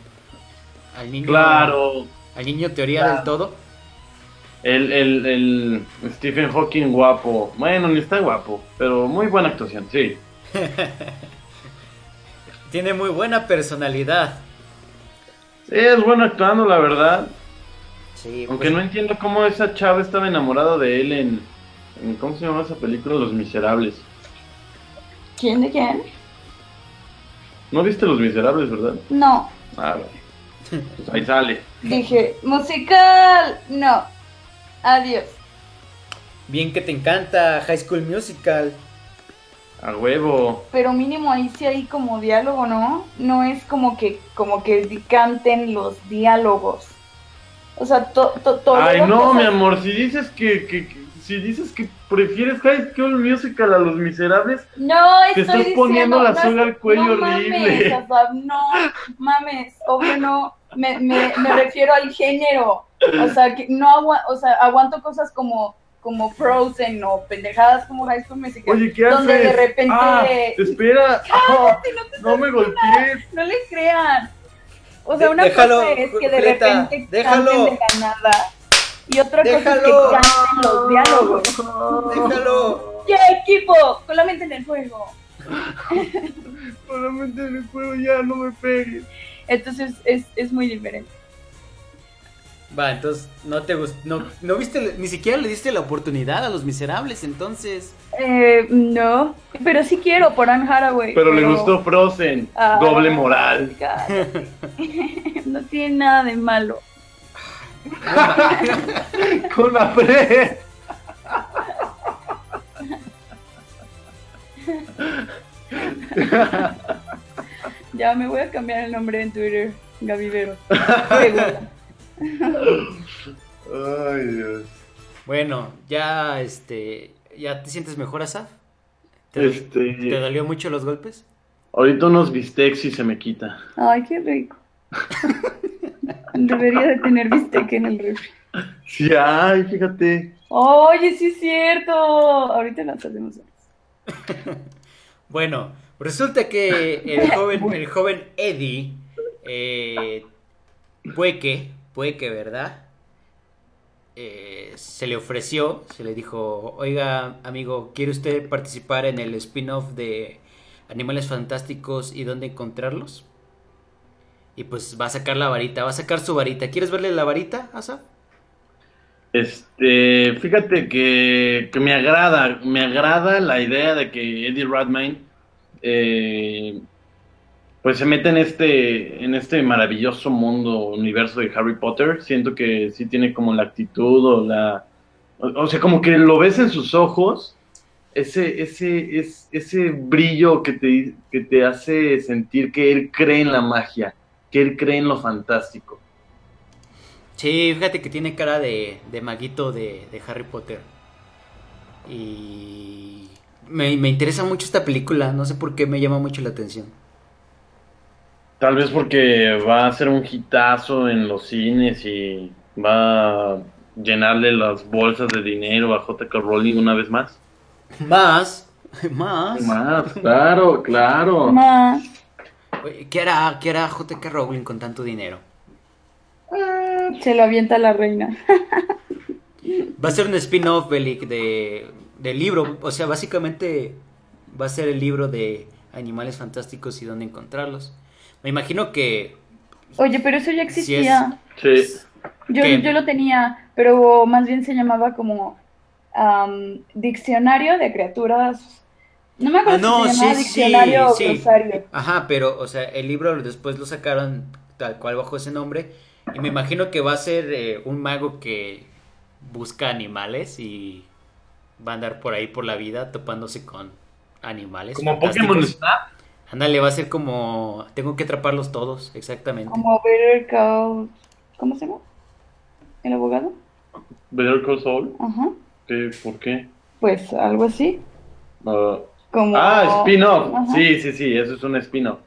Al niño, Claro. Al niño teoría del todo. El, el, el Stephen Hawking guapo. Bueno, ni está guapo, pero muy buena actuación, sí. [LAUGHS] Tiene muy buena personalidad. Sí, es bueno actuando, la verdad. Sí, Aunque pues, no entiendo cómo esa chava estaba enamorada de él en, en- ¿Cómo se llama esa película? Los Miserables. ¿Quién de quién? ¿No viste Los Miserables, verdad? No. Ah, vale. Pues ahí sale. Dije, musical. No. Adiós. Bien que te encanta High School Musical. A huevo. Pero mínimo ahí sí hay como diálogo, ¿no? No es como que, como que canten los diálogos. O sea, to, to, todo. Ay, no, mi amor, si dices que, que- que- si dices que prefieres High School Musical a Los Miserables, No, Te estoy estás poniendo la no, soga al cuello no horrible. Mames, no mames, obvio no. Me, me, me refiero al género. O sea, que no agua, o sea, aguanto cosas como, como Frozen o pendejadas como High School Musical. oye, ¿qué haces? Donde de repente. Ah, espera. [LAUGHS] Ah, no te no me golpees. No le crean. O sea, una déjalo, cosa es que de Julieta, repente déjalo. de la nada. Y otra cosa es que canten los diálogos. Déjalo. ¡Ya, equipo! Con la mente en el fuego. [LAUGHS] Solamente en el juego ya no me pegues. Entonces es, es muy diferente. Va, entonces no te gustó, no, no viste, ni siquiera le diste la oportunidad a los miserables, entonces. Eh, no, pero sí quiero por Anne Hathaway. Pero le gustó Frozen. Ah, Doble moral. cállate. [LAUGHS] no tiene nada de malo. [LAUGHS] Con la pre. Ya me voy a cambiar el nombre en Twitter. Gavivero. Ay, Dios. Bueno, ya este, ya te sientes mejor, Asaf. ¿Te, Este. te dolió mucho los golpes? Ahorita unos bistecs y se me quita. Ay, qué rico. [LAUGHS] Debería de tener bistec en el refri. Sí, ay, fíjate. Oye, sí es cierto. Ahorita las hacemos. [LAUGHS] Bueno, resulta que el joven, el joven Eddie eh, puede que, puede que, ¿verdad? Eh, se le ofreció, se le dijo, oiga, amigo, ¿quiere usted participar en el spin-off de Animales Fantásticos y dónde encontrarlos? Y pues va a sacar la varita, va a sacar su varita. ¿Quieres verle la varita, Asa? Este, fíjate que, que me agrada, me agrada la idea de que Eddie Redmayne eh, pues se mete en este, en este maravilloso mundo, universo de Harry Potter. Siento que sí tiene como la actitud o la, o, sea, como que lo ves en sus ojos, ese, ese, es, ese brillo que te, que te hace sentir que él cree en la magia, que él cree en lo fantástico. Sí, fíjate que tiene cara de, de maguito de, de Harry Potter. Y me, me interesa mucho esta película, no sé por qué me llama mucho la atención. Tal vez porque va a ser un hitazo en los cines y va a llenarle las bolsas de dinero a J.K. Rowling una vez más. Más, [LAUGHS] más. Más, claro, claro. Oye, ¿Qué hará, qué hará J.K. Rowling con tanto dinero? se lo avienta la reina. Va a ser un spin-off, Belic, de, del libro. O sea, básicamente va a ser el libro de animales fantásticos y dónde encontrarlos. Me imagino que... Oye, pero eso ya existía. Sí. Yo, yo lo tenía, pero más bien se llamaba como am, Diccionario de Criaturas. No me Ah, acuerdo no, si se llamaba sí, Diccionario o sí. Ajá, pero, o sea, el libro después lo sacaron tal cual bajo ese nombre. Y me imagino que va a ser eh, un mago que busca animales y va a andar por ahí por la vida topándose con animales. Como. Pokémon Snap. Ándale, va a ser como... Tengo que atraparlos todos, exactamente. Como Better Call... ¿Cómo se llama? ¿El abogado? Better Call Saul. Ajá. ¿Qué? ¿Por qué? Pues algo así. Ah, Como... Ah, spin-off. Sí, sí, sí, eso es un spin-off.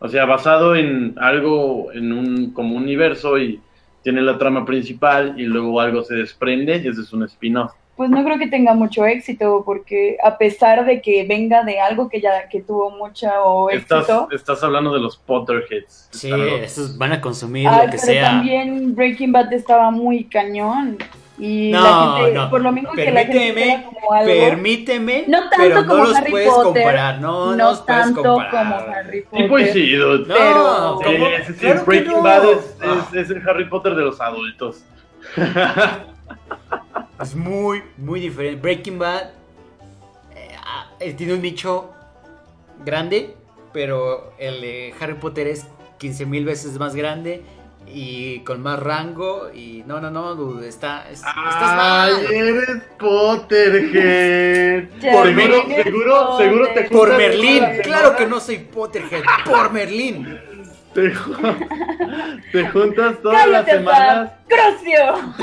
O sea, basado en algo, en un como universo y tiene la trama principal y luego algo se desprende y ese es un spin-off. Pues no creo que tenga mucho éxito porque a pesar de que venga de algo que ya que tuvo mucha o Estás, éxito, estás hablando de los Potterheads. Sí, estos van a consumir lo que pero sea. también Breaking Bad estaba muy cañón y No, la gente, no. por lo mismo que la gente Permíteme, como algo, permíteme, no tanto pero no como los Harry puedes Potter, comparar. No, no, no los puedes tanto comparar. como Harry Potter. Sí, pues sí, dude. No, Pero- Sí, ese sí, Claro Breaking no. Bad es, Ah, es- es el Harry Potter de los adultos. [LAUGHS] es muy, muy diferente. Breaking Bad eh, ah, eh, tiene un nicho grande, pero el de Harry Potter es 15 mil veces más grande y con más rango. Y no, no, no, dude, está, es- estás mal. eres Potterhead. Seguro, seguro, seguro te Potter. Por Merlín, las claro semanas, que no soy Potterhead, por Merlín. Te, ju- te juntas todas las ¡Cállate, semanas. Sam! ¡Crucio!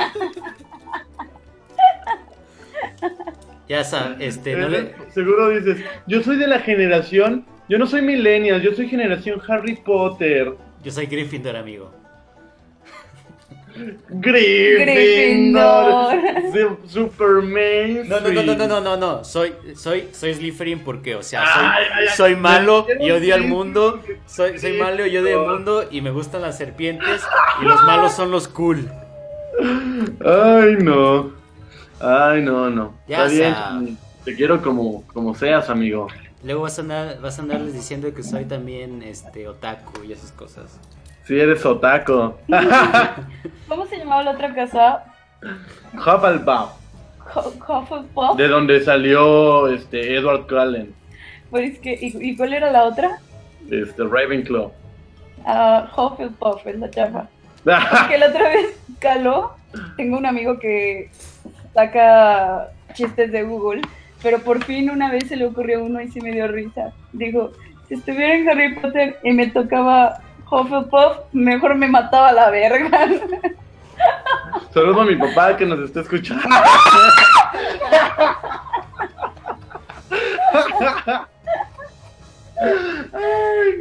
Ya sabes, este, no le- Eres- Seguro dices, yo soy de la generación, yo no soy millennial, yo soy generación Harry Potter. yo soy Gryffindor, amigo. Gryffindor. Su- Superman. No, no, no, no, no, no, no, no, soy, soy, soy Slytherin porque, o sea, soy, Ay, ay, ay. soy malo y odio al mundo, soy, soy malo y odio al mundo y me gustan las serpientes y los [LAUGHS] malos son los cool. Ay, no. Ay, no, no. Ya Está bien. Te quiero como, como seas, amigo. Luego vas a andar, vas a andarles diciendo que soy también, este, otaku y esas cosas. Si eres otaco. [LAUGHS] ¿Cómo se llamaba la otra casa? Hufflepuff. Hufflepuff. De donde salió este Edward Cullen. Pues que, ¿y, y cuál era la otra? Este Ravenclaw. Ah, Hufflepuff es la chava. [LAUGHS] Que la otra vez caló. Tengo un amigo que saca chistes de Google, pero por fin una vez se le ocurrió uno y sí me dio risa. Dijo, si estuviera en Harry Potter y me tocaba Hufflepuff, mejor me mataba a la verga. Saludo a mi papá que nos está escuchando.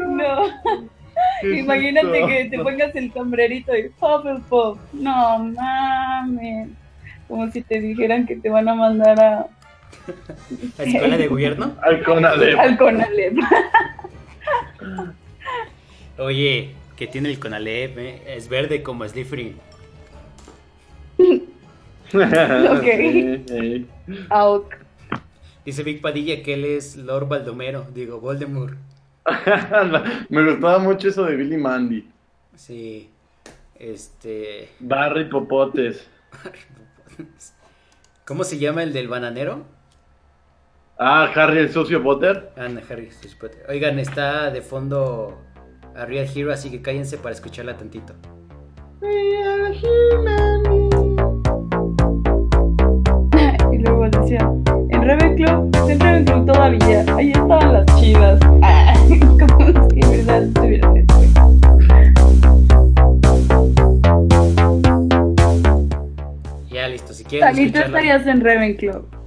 No, Qué imagínate que te pongas el sombrerito y Hufflepuff. No mames. Como si te dijeran que te van a mandar a, ¿La escuela de gobierno? Al Conalep. al Conalep. [LAUGHS] Oye, que tiene el Conalep, ¿eh? es verde como Slytherin. [LAUGHS] Ok. [LAUGHS] Auk. Dice Big Padilla que él es Lord Baldomero, digo, Voldemort. [LAUGHS] Me gustaba mucho eso de Billy Mandy. Sí, este... Barry Popotes. ¿Cómo se llama el del bananero? Ah, Harry el socio Potter. Ana Harry Potter. Oigan, está de fondo a Real Hero, así que cállense para escucharla tantito. [LAUGHS] Y luego decía, en Ravenclaw, en Ravenclaw todavía, ahí estaban las chidas. Ah, [LAUGHS] como si en verdad estuvieran Ya listo, si quieren Salí, tú estarías en Ravenclaw.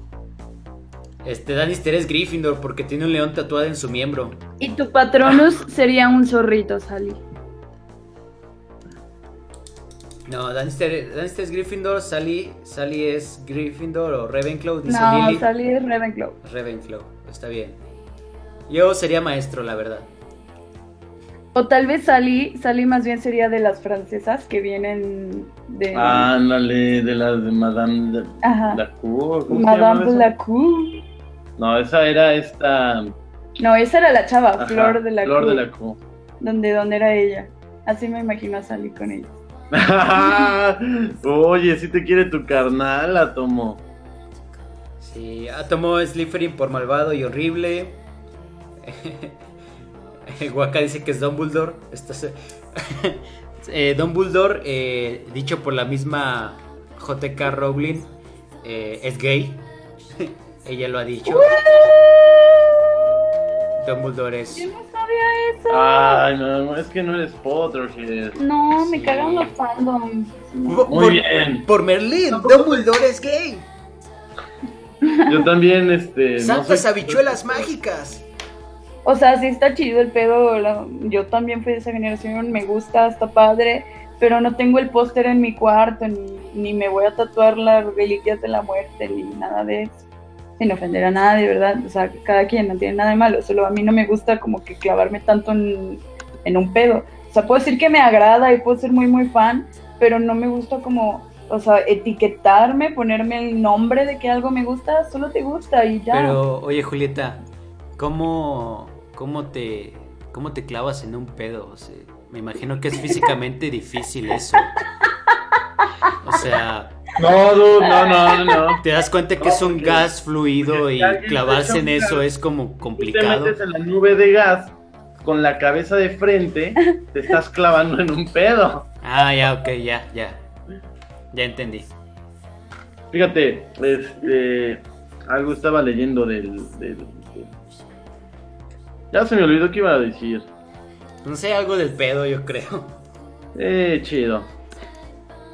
Este, Danister es Gryffindor porque tiene un león tatuado en su miembro. Y tu patronus [LAUGHS] sería un zorrito, Sally. No, Danister, Danister es Gryffindor, Sally, Sally es Gryffindor o Ravenclaw, dice No, Lily. Sally es Ravenclaw. Ravenclaw, está bien. Yo sería maestro, la verdad. O tal vez Sally, Sally más bien sería de las francesas que vienen de... Ándale, de las de Madame de Ajá. la ¿cómo se Madame llama eso? Blancou. No, esa era esta. No, esa era la chava, ajá, Flor de la Flor de la Q. donde, donde era ella. Así me imagino a Sally con ella. [LAUGHS] Oye, si te quiere tu carnal, Atomo. Sí, Atomo es Slytherin por malvado y horrible. [LAUGHS] Waka dice que es Dumbledore. Esto es- [LAUGHS] eh, Dumbledore, eh, dicho por la misma JK Rowling, eh, es gay. Ella lo ha dicho. Dumbledore es... Yo no sabía eso. Ay, no, es que no eres Potterhead. No, me Sí. cagan los fandoms. Por- Muy bien. Por Merlín, Dumbledore es gay. Yo también, este. no Santas soy- habichuelas mágicas. O sea, sí está chido el pedo. la- yo también fui de esa generación, me gusta, está padre. Pero no tengo el póster en mi cuarto, ni, ni me voy a tatuar las reliquias de la muerte, ni nada de eso. Sin ofender a nadie, ¿verdad? O sea, cada quien no tiene nada de malo. Solo a mí no me gusta como que clavarme tanto en, en un pedo. O sea, puedo decir que me agrada y puedo ser muy, muy fan, pero no me gusta como, o sea, etiquetarme, ponerme el nombre de que algo me gusta, solo te gusta y ya. Pero, oye, Julieta, ¿cómo, cómo, te, ¿cómo te clavas en un pedo? O sea, me imagino que es físicamente [LAUGHS] difícil eso. O sea, No, dude, no, no, no, no. te das cuenta que es un gas fluido y clavarse en eso es como Tú te complicado. metes en la nube de gas con la cabeza de frente, te estás clavando en un pedo. Ah, ya, ok, ya, ya. Ya entendí. Fíjate, este. Algo estaba leyendo del. del- del- Ya se me olvidó qué iba a decir. No sé, algo del pedo, yo creo. Eh, chido.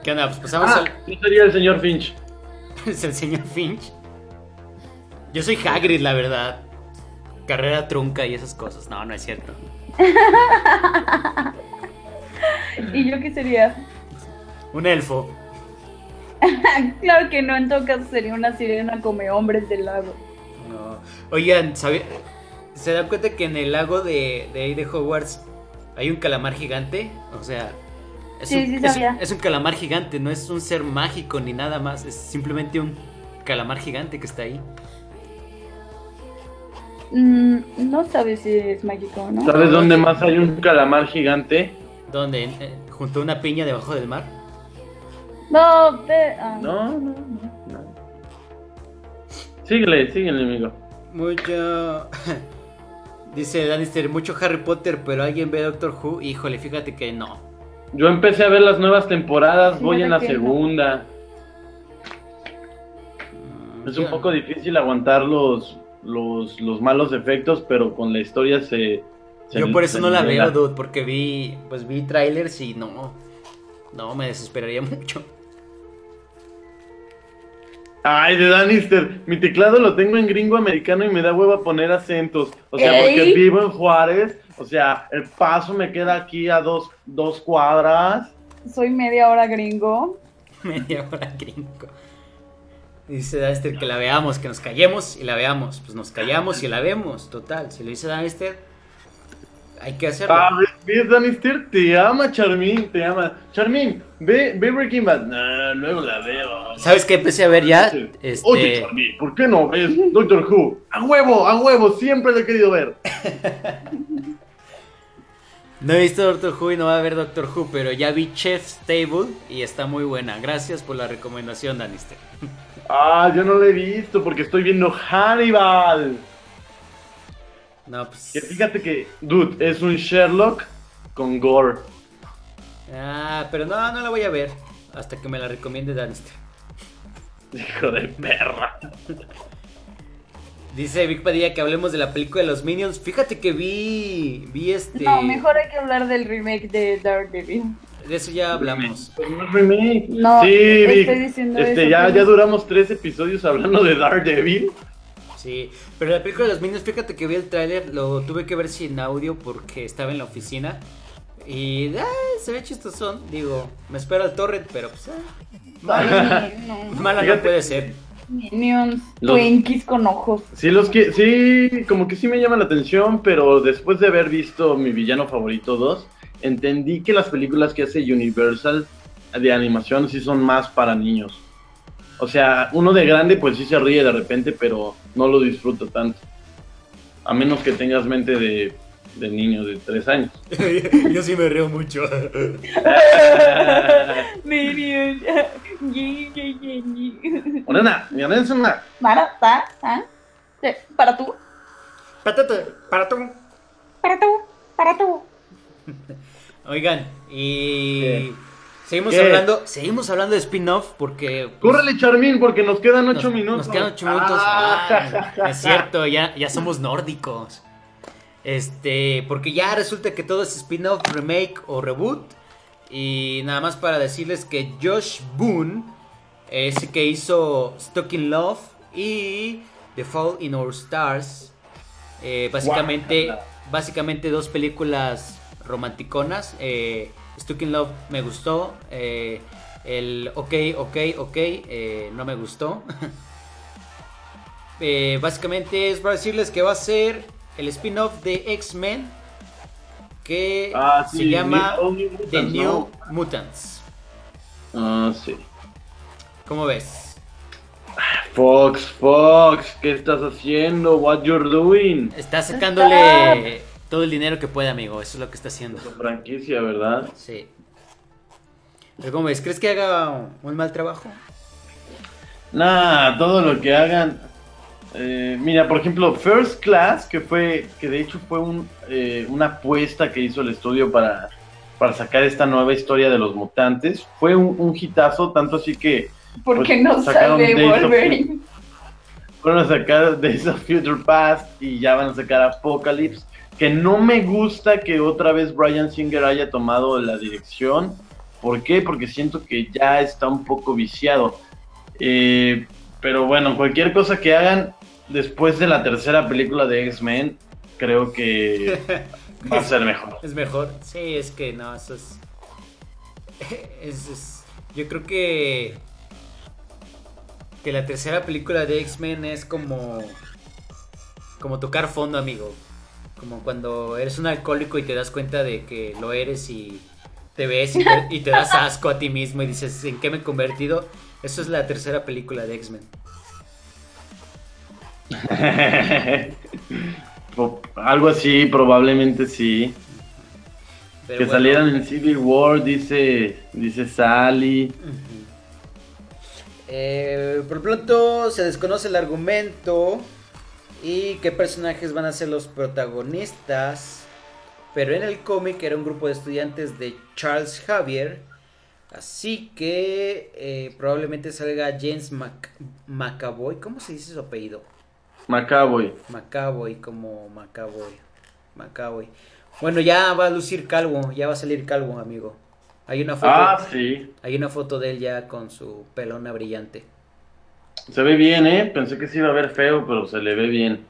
¿Qué onda? Pues pasamos Ah, al... yo sería el señor Finch. [LAUGHS] es el señor Finch. Yo soy Hagrid, la verdad. Carrera trunca y esas cosas. No, no es cierto. [LAUGHS] ¿Y yo qué sería? Un elfo. [LAUGHS] Claro que no, en todo caso sería una sirena come hombres del lago. No. Oigan, ¿sabe- ¿se dan cuenta que en el lago de, de ahí de Hogwarts hay un calamar gigante? O sea, es, Sí, un, sí es un- sabía. es un calamar gigante, no es un ser mágico ni nada más, es simplemente un calamar gigante que está ahí. Mm, no sabes si es mágico, ¿no? ¿Sabes dónde más hay un calamar gigante? ¿Dónde? Eh, ¿Junto a una piña debajo del mar? No, ve- ah. No, no, no. no. Síguele, síguele, amigo. Mucho. [LAUGHS] Dice Danister, mucho Harry Potter, pero alguien ve Doctor Who. Híjole, fíjate que no. Yo empecé a ver las nuevas temporadas, voy en la segunda. Mm, Es un poco difícil aguantar los, los, los malos efectos, pero con la historia se... se Yo por eso no la veo, dude, porque vi, pues vi trailers y no, no, me desesperaría [LAUGHS] mucho. Ay, de Danister, mi teclado lo tengo en gringo americano y me da hueva poner acentos. O sea, porque vivo en Juárez, o sea, el paso me queda aquí a dos, dos cuadras. Soy media hora gringo. [LAUGHS] Media hora gringo. Dice Danister que la veamos, que nos callemos y la veamos. Pues nos callamos y la vemos, total. Si lo dice Danister, hay que hacerlo. Ah, ¿ves, Danister? Te ama, Charmin, te ama. Charmin, ve, ve Breaking Bad. Nah, luego la veo. ¿Sabes qué empecé a ver ya? Oye, Este, Oye, Charmin, ¿por qué no ves Doctor Who? A huevo, a huevo, siempre lo he querido ver. [LAUGHS] no he visto Doctor Who y no va a ver Doctor Who, pero ya vi Chef's Table y está muy buena. Gracias por la recomendación, Danister. [LAUGHS] Ah, yo no lo he visto porque estoy viendo Hannibal. No, pues. Que fíjate que, dude, es un Sherlock con gore. Ah, pero no, no la voy a ver hasta que me la recomiende Danister. Hijo de perra. Dice Vic Padilla que hablemos de la película de los Minions. Fíjate que vi. Vi este. No, mejor hay que hablar del remake de Daredevil. De eso ya hablamos. No remake. No, sí, estoy Vic. este, eso, ya, ya duramos tres episodios hablando de Daredevil. Sí, pero la película de los Minions, fíjate que vi el tráiler, lo tuve que ver sin audio porque estaba en la oficina. Y ah, se ve chistosón. Digo, me espero al torrent, pero pues. ah, mala, No, mala no Fíjate. puede ser. Minions, Los- Twinkies con ojos. Sí, los que, sí, como que sí me llama la atención, pero después de haber visto mi villano favorito 2, entendí que las películas que hace Universal de animación sí son más para niños. O sea, uno de grande pues sí se ríe de repente, pero no lo disfruto tanto. A menos que tengas mente de, de niño de 3 años. [LAUGHS] Yo sí me río mucho. [LAUGHS] Morena, Morena es una- Para, ta, ah. Sí, Para tú, para tú. para tú, para tú. Oigan, y. Seguimos ¿Qué? hablando, seguimos hablando de spin-off porque. pues, Córrele, Charmín, porque nos quedan nos, 8 minutos. Nos quedan 8 minutos. Ah. Ah, es cierto, ya, ya somos nórdicos. Este, porque ya resulta que todo es spin-off, remake o reboot. Y nada más para decirles que Josh Boone, ese que hizo Stuck in Love y The Fall in Our Stars, eh, básicamente, básicamente dos películas romanticonas. Eh, Stuck in Love me gustó. eh, el OK, OK, OK no me gustó. [LAUGHS] Básicamente es para decirles que va a ser el spin-off de X-Men que Ah, se llama New- New The Mutants, New ¿no? Mutants. Ah, sí. ¿Cómo ves? Fox, Fox, ¿qué estás haciendo? What you're doing? Está sacándole todo el dinero que puede, amigo. Eso es lo que está haciendo. Tu franquicia, ¿verdad? Sí. Pero ¿cómo ves? ¿Crees que haga un mal trabajo? Nah, todo lo que hagan. Eh, mira, por ejemplo, First Class, que fue, que de hecho fue un, eh, una apuesta que hizo el estudio para, para sacar esta nueva historia de los mutantes, fue un, un hitazo, tanto así que Porque Pues, no sacaron sale Days of Wolverine. fueron a sacar Days of Future Past y ya van a sacar Apocalypse. Que no me gusta que otra vez Brian Singer haya tomado la dirección. ¿Por qué? Porque siento que ya está un poco viciado. Eh, pero bueno, cualquier cosa que hagan después de la tercera película de X-Men, creo que [LAUGHS] va a ser mejor. Es mejor. Sí, es que no, eso es. [LAUGHS] es- es- yo creo que. Que la tercera película de X-Men es como. Como tocar fondo, amigo. Como cuando eres un alcohólico y te das cuenta de que lo eres y te ves y te, y te das asco a ti mismo y dices, ¿en qué me he convertido? Eso es la tercera película de X-Men. [LAUGHS] Algo así, probablemente sí. Pero que bueno. salieran en Civil War, dice, dice Sally. Eh, por pronto se desconoce el argumento y qué personajes van a ser los protagonistas. Pero en el cómic era un grupo de estudiantes de Charles Javier. Así que eh, probablemente salga James Mac McAvoy. ¿Cómo se dice su apellido? Macaboy. McAvoy, como McAvoy. McAvoy. Bueno, ya va a lucir calvo, ya va a salir calvo, amigo. Hay una foto, Ah, sí. hay una foto de él ya con su pelona brillante. Se ve bien, ¿eh? Pensé que se iba a ver feo, pero se le ve bien.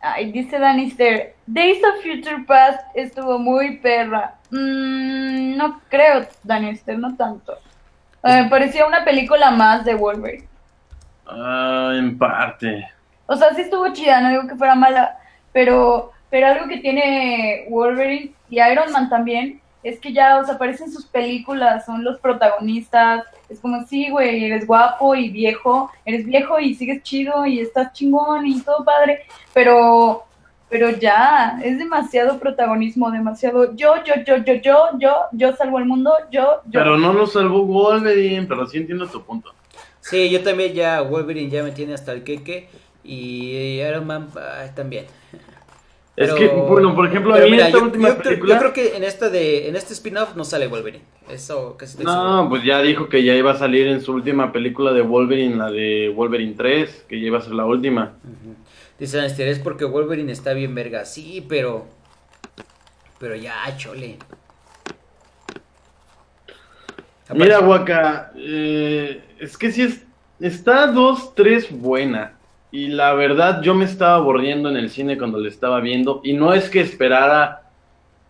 Ay, dice Danister, Days of Future Past estuvo muy perra. Mm, no creo, Danister, no tanto. Eh, Me parecía una película más de Wolverine. Ah, en parte. O sea, sí estuvo chida, no digo que fuera mala, pero pero algo que tiene Wolverine y Iron Man también es que ya, o sea, aparecen sus películas, son los protagonistas. Es como, sí, güey, eres guapo y viejo, eres viejo y sigues chido y estás chingón y todo padre, pero, pero ya, es demasiado protagonismo, demasiado yo, yo, yo, yo, yo, yo, yo salvo el mundo, yo, yo. Pero no lo salvó Wolverine, pero sí entiendo tu punto. Sí, yo también ya Wolverine ya me tiene hasta el queque y Iron Man ah, también. Es Pero- que, bueno, por ejemplo, a pero mí mira, esta yo, última yo película... yo creo que en esta de en este spin-off no sale Wolverine. Eso casi seguro. No, pues ya dijo que ya iba a salir en su última película de Wolverine, la de Wolverine 3, que ya iba a ser la última. Dice Anestir, es porque Wolverine está bien verga. Sí, pero. Pero ya, chole. Mira, Waka, eh, es que sí es, está 2-3 buena. Y la verdad, yo me estaba aburriendo en el cine cuando le estaba viendo. Y no es que esperara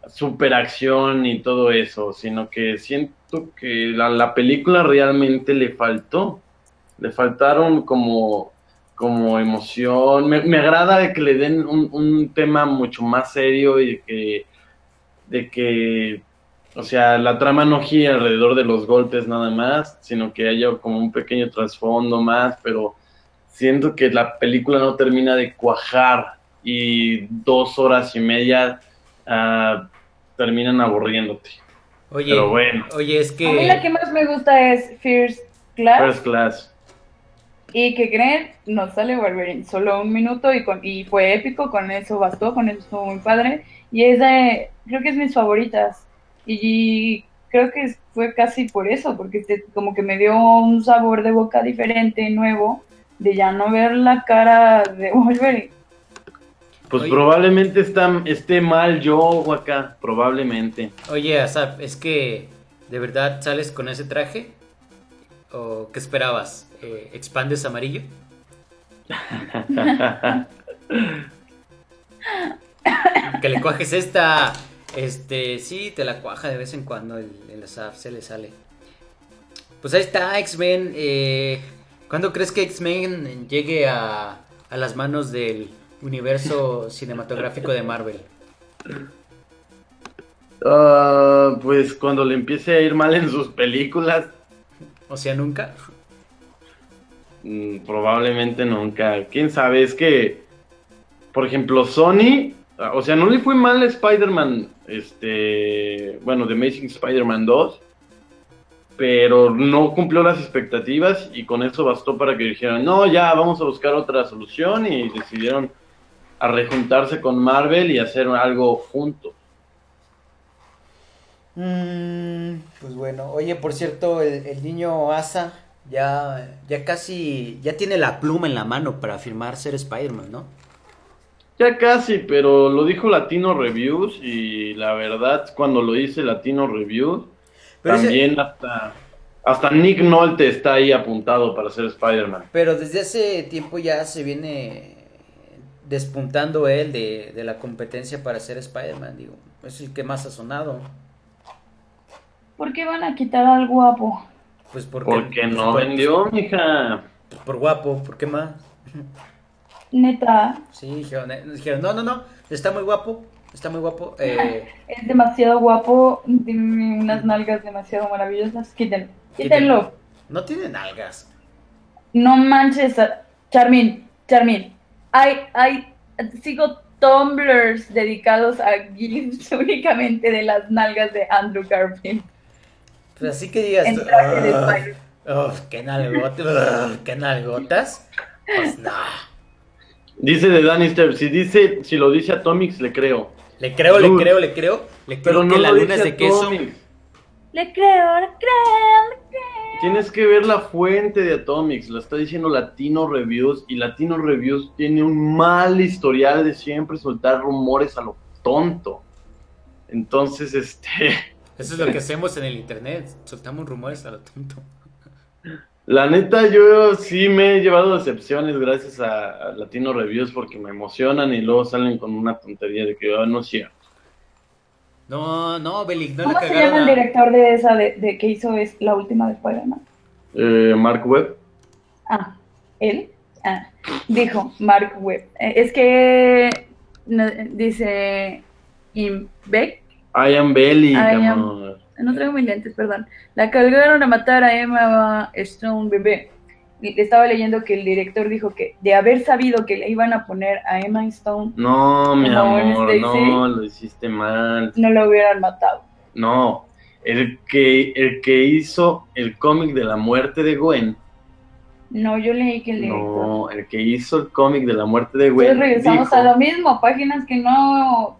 superacción y todo eso, sino que siento que la, la película realmente le faltó. Le faltaron como, como emoción. Me, me agrada que le den un, un tema mucho más serio y que, de que o sea, la trama no gira alrededor de los golpes nada más, sino que haya como un pequeño trasfondo más, pero siento que la película no termina de cuajar y dos horas y media ah, terminan aburriéndote. Oye, pero bueno. oye, es A mí la que que. más me gusta es First Class. First Class. Y que creen, no sale Wolverine, solo un minuto y, con, y fue épico, con eso bastó, con eso estuvo muy padre. Y es de, creo que es mis favoritas. Y creo que fue casi por eso, porque te- como que me dio un sabor de boca diferente, nuevo, de ya no ver la cara de Wolverine. Pues Oye. probablemente está, esté mal yo, acá, probablemente. Oye, Asap, es que. ¿De verdad sales con ese traje? ¿O qué esperabas? Eh, ¿Expandes amarillo? [LAUGHS] que le cuajes esta. Este, sí, te la cuaja de vez en cuando el, el Asaf, se le sale. Pues ahí está, X-Men. Eh, ¿Cuándo crees que X-Men llegue a, a las manos del universo [LAUGHS] cinematográfico de Marvel? Ah, pues cuando le empiece a ir mal en sus películas, O sea, nunca. Mm, Probablemente nunca. Quién sabe, es que, por ejemplo, Sony, o sea, no le fue mal a Spider-Man, este, bueno, The Amazing Spider-Man 2, pero no cumplió las expectativas y con eso bastó para que dijeran, no, ya vamos a buscar otra solución y decidieron a rejuntarse con Marvel y hacer algo juntos. Mm, pues bueno, oye, por cierto, el, el niño Asa ya, ya casi, ya tiene la pluma en la mano para firmar ser Spider-Man, ¿no? Ya casi, pero lo dijo Latino Reviews y la verdad, cuando lo dice Latino Reviews, Pero ese- También hasta, hasta Nick Nolte está ahí apuntado para ser Spider-Man. Pero desde hace tiempo ya se viene despuntando él de, de la competencia para ser Spider-Man, digo. Es el que más ha sonado. ¿Por qué van a quitar al guapo? Pues porque, Porque no por- vendió, mija. Por guapo, ¿por qué más? Neta, Sí, dijeron, eh, dijeron, no, no, no, está muy guapo, está muy guapo. [LAUGHS] Eh, es demasiado guapo, tiene unas nalgas demasiado maravillosas. Quítenlo, quítenlo. no tiene nalgas. No manches, a- Charmin, Charmin. Hay, hay, sigo tumblers dedicados a GIFs [LAUGHS] únicamente de las nalgas de Andrew Garfield Pues así que digas, en traje de "Ah, Spider. uf, qué nalgotas, qué nalgotas. Pues no. Dice de Danister, si dice, si lo dice Atomics, le creo. Le creo, le creo, le creo. Le creo Pero no que la lo luna es dice de queso. Le creo, le creo, le creo. Tienes que ver la fuente de Atomics, lo está diciendo Latino Reviews y Latino Reviews tiene un mal historial de siempre soltar rumores a lo tonto. Entonces, este, Eso es lo que [LAUGHS] hacemos en el internet. Soltamos rumores a lo tonto. La neta yo sí me he llevado decepciones gracias a, a Latino Reviews porque me emocionan y luego salen con una tontería de que ah, no es cierto. No, no, Belic, no ¿Cómo le se llama el director de esa de, de que hizo es la última de Spider-Man? Eh, Mark Webb. Ah, él. Ah, dijo Mark Webb. Eh, Es que no- dice Beck, I am Belly, I am-. No traigo mis lentes, perdón. La cargaron a matar a Emma Stone bebé. Estaba leyendo que el director dijo que de haber sabido que le iban a poner a Emma Stone, No, mi amor, Stacy. no, lo hiciste mal. no lo hubieran matado. No, el que, el que hizo el cómic de la muerte de Gwen, No, yo leí que el director. no, el que hizo el cómic de la muerte de Gwen, Entonces regresamos dijo- a lo mismo, páginas que no,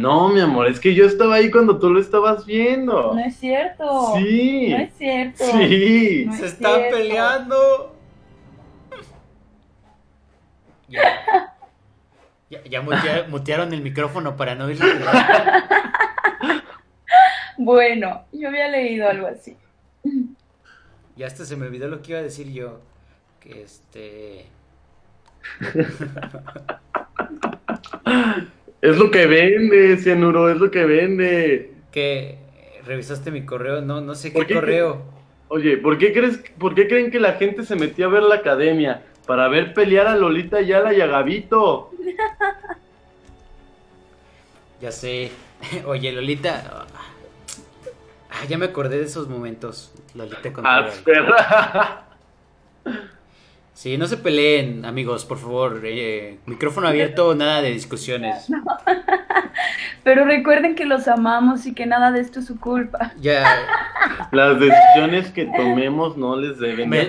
no, mi amor, es que yo estaba ahí cuando tú lo estabas viendo. no es cierto. Sí, No es cierto. sí. No Se es están cierto. peleando. [LAUGHS] Ya, ya, ya mutea- [LAUGHS] mutearon el micrófono para no oír la [LAUGHS] Bueno, yo había leído algo así. Ya hasta se me olvidó lo que iba a decir yo. Que este. Es lo que vende, Cianuro, es lo que vende. Que revisaste mi correo. No, no sé qué correo. Oye, ¿por qué, crees, ¿por qué creen que la gente se metió a ver la academia? Para ver pelear a Lolita Yala y a Gabito. [LAUGHS] Ya sé. [LAUGHS] Oye, Lolita. ah, ya me acordé de esos momentos. Lolita con Ah. [LAUGHS] Sí, no se peleen, amigos, por favor. eh, micrófono abierto, nada de discusiones. [LAUGHS] Pero recuerden que los amamos y que nada de esto es su culpa. Ya. Las decisiones que tomemos no les deben de me-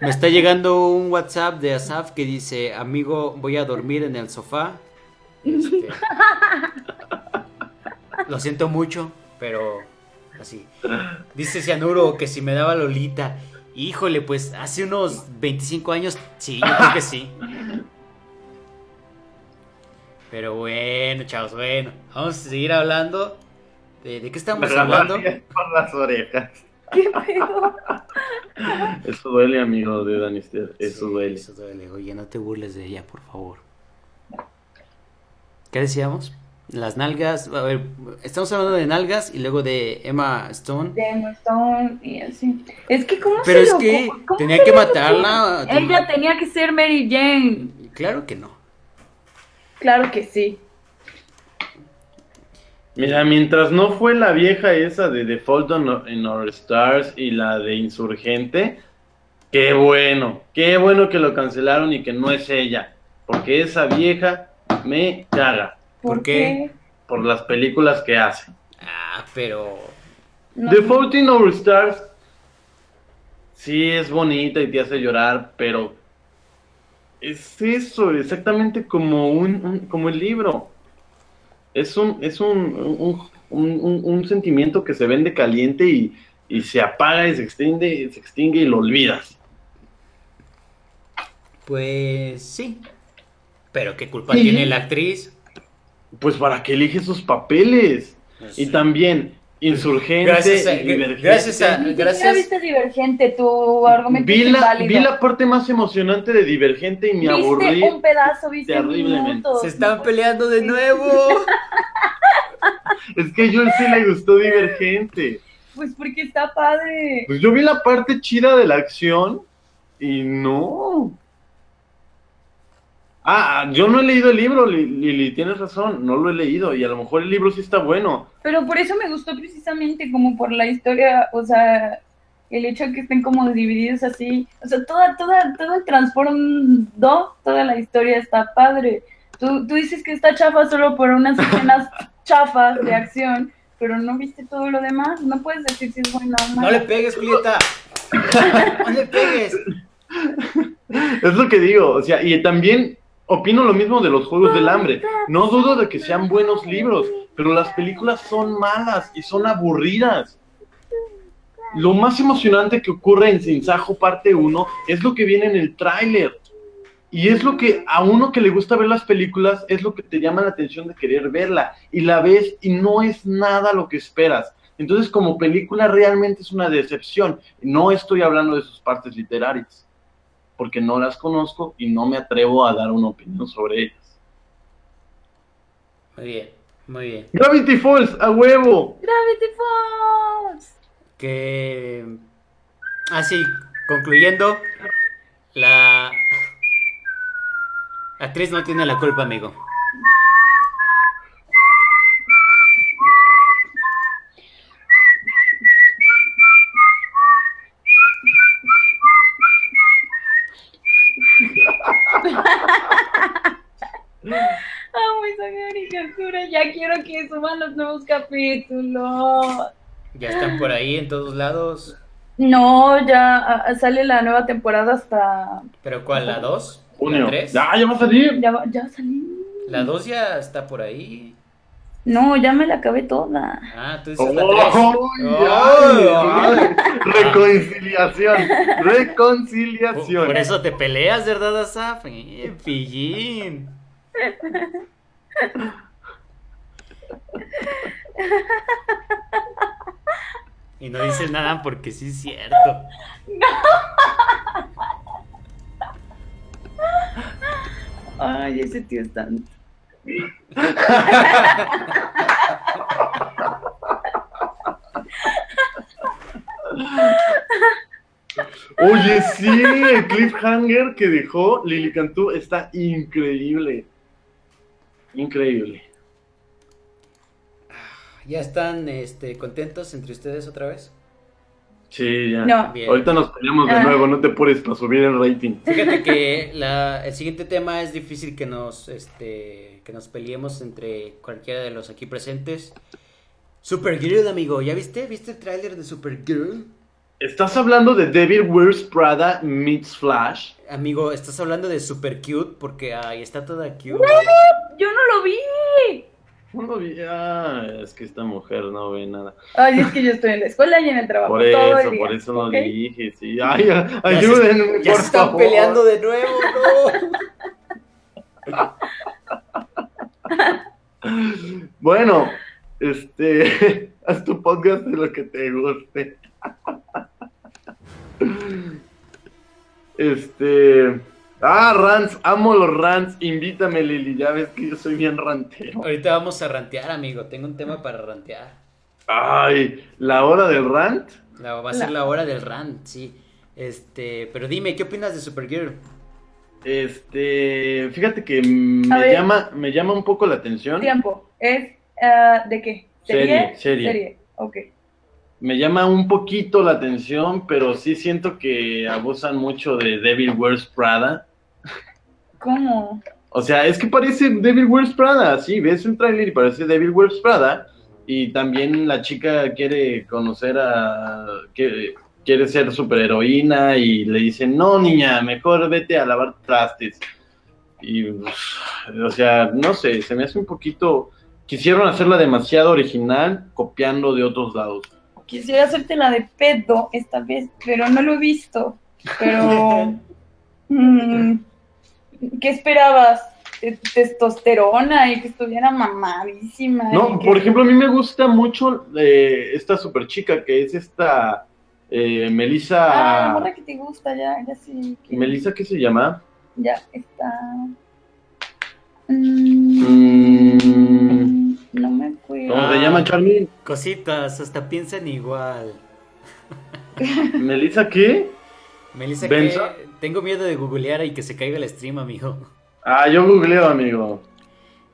me está llegando un WhatsApp de Asaf que dice: Amigo, voy a dormir en el sofá. Este, lo siento mucho, pero así. Dice Cianuro que si me daba Lolita. Híjole, pues hace unos 25 años, sí, yo creo que sí. Pero bueno, chavos, bueno. Vamos a seguir hablando. ¿De, de qué estamos hablando? [LAUGHS] por las orejas. ¿Qué pedo? Eso duele, amigo de Danister. Eso Sí, duele. Eso duele. Oye, no te burles de ella, por favor. ¿Qué decíamos? Las nalgas. A ver, estamos hablando de nalgas y luego de Emma Stone. De Emma Stone y así. Es que, ¿cómo Pero se es que cómo tenía que matarla. Ella tenía que ser Mary Jane. Claro que no. Claro que sí. Mira, mientras no fue la vieja esa de The Fault in Our Stars y la de Insurgente, qué bueno, qué bueno que lo cancelaron y que no es ella, porque esa vieja me caga ¿Por qué? por las películas que hace. Ah, pero. No. The Fault in Our Stars sí es bonita y te hace llorar, pero es eso, exactamente como un, un- como el libro. Es un, es un, un, un- un- un sentimiento que se vende caliente y, y se apaga y se extiende, se extingue y lo olvidas. Pues sí. Pero qué culpa Sí. tiene la actriz. Pues para que elige sus papeles. Y también Insurgente Gracias a- y Divergente. gracias a- gracias. viste Divergente, tu argumento Vi es la, vi la parte más emocionante de Divergente y me Viste aburrí. un pedazo, viste terriblemente. Se están peleando de nuevo. [LAUGHS] Es que a Joel sí le gustó Divergente. Pues porque está padre. Pues yo vi la parte chida de la acción y no. Ah, yo no he leído el libro, Li- Lili, tienes razón, no lo he leído y a lo mejor el libro sí está bueno. Pero por eso me gustó precisamente como por la historia, o sea, el hecho de que estén como divididos así, o sea, toda, toda, todo el trasfondo, toda la historia está padre. Tú, tú dices que está chafa solo por unas escenas [LAUGHS] chafas de acción, pero no viste todo lo demás, no puedes decir si es bueno o No malo. le pegues, Julieta. [LAUGHS] No le pegues. Es lo que digo, o sea, y también opino lo mismo de los Juegos del Hambre. No dudo de que sean buenos libros, pero las películas son malas y son aburridas. Lo más emocionante que ocurre en Sinsajo parte 1 es lo que viene en el tráiler. Y es lo que a uno que le gusta ver las películas es lo que te llama la atención de querer verla. Y la ves y no es nada lo que esperas. Entonces como película realmente es una decepción. No estoy hablando de sus partes literarias porque no las conozco y no me atrevo a dar una opinión sobre ellas. Muy bien, muy bien. Gravity Falls, a huevo. Gravity Falls. Que. Así, concluyendo, la. la actriz no tiene la culpa, amigo. Amo esa caricatura. Ya quiero que suban los nuevos capítulos. Ya están por ahí en todos lados. No, ya ah, sale la nueva temporada hasta. ¿Pero cuál? ¿La 2? Junio. ¿La 3? Ya, ya va a salir. Ya, va- ya salí. La 2 ya está por ahí. No, ya me la acabé toda. Ah, tú dices ¡Ay, la 3. ay, ay! Reconciliación. Reconciliación. Por eso te peleas, ¿verdad, Asaf? Eh, Pillín. [LAUGHS] [LAUGHS] Y no dices nada porque sí es cierto. [LAUGHS] Ay, ese tío es tan. Oye, sí, el cliffhanger que dejó Lili Cantú está increíble. Increíble. ¿Ya están este, contentos entre ustedes otra vez? Sí, ya. No. Bien. Ahorita nos peleamos de Ah. nuevo, no te apures para subir el rating. Fíjate que [LAUGHS] la- el siguiente tema es difícil que nos, este, que nos peleemos entre cualquiera de los aquí presentes. Supergirl, amigo, ¿ya viste? ¿Viste el tráiler de Supergirl? ¿Estás hablando de Devil Wears Prada meets Flash? Amigo, estás hablando de Super Cute porque ay, está toda cute. Yo no lo vi. No lo vi. Ah, es que esta mujer no ve nada. Ay, es que yo estoy en la escuela y en el trabajo. Por todo el eso, día, por eso no ¿ok? dije. Sí. Ay, ayúdenme, ya por se están favor. peleando de nuevo, no. [LAUGHS] Bueno, este, [LAUGHS] haz tu podcast de lo que te guste. [LAUGHS] Este, ah, rants, amo los rants, invítame Lili, ya ves que yo soy bien rantero. Ahorita vamos a rantear, amigo. Tengo un tema para rantear. Ay, la hora del rant. La- va a ser la hora del rant, sí. Este, pero dime, ¿qué opinas de Supergirl? Este, fíjate que me ver. llama, me llama un poco la atención. Tiempo. ¿Es ah, de qué? Serie, serie. Serie. Ok. Me llama un poquito la atención, pero sí siento que abusan mucho de Devil Wears Prada. ¿Cómo? O sea, es que parece Devil Wears Prada, sí, ves un tráiler y parece Devil Wears Prada. Y también la chica quiere conocer a... que- quiere ser superheroína y le dicen, no niña, mejor vete a lavar trastes. Y, o sea, no sé, se me hace un poquito... Quisieron hacerla demasiado original, copiando de otros lados. Quisiera hacerte la de pedo esta vez, pero no lo he visto. Pero. [LAUGHS] mm, ¿Qué esperabas? Te- Testosterona y que estuviera mamadísima. No, que- por ejemplo, a mí me gusta mucho eh, esta super chica que es esta eh, Ah, la Melissa. morra que te gusta, ya, ya sí. que- Melissa, ¿qué se llama? Ya está. Mm, Mm, no me acuerdo. ¿Cómo se Ah. llama, Charlie? Cositas, hasta piensan igual. ¿Melissa qué? Melissa, Benzo. que tengo miedo de googlear y que se caiga el stream, amigo. Ah, yo googleo, amigo.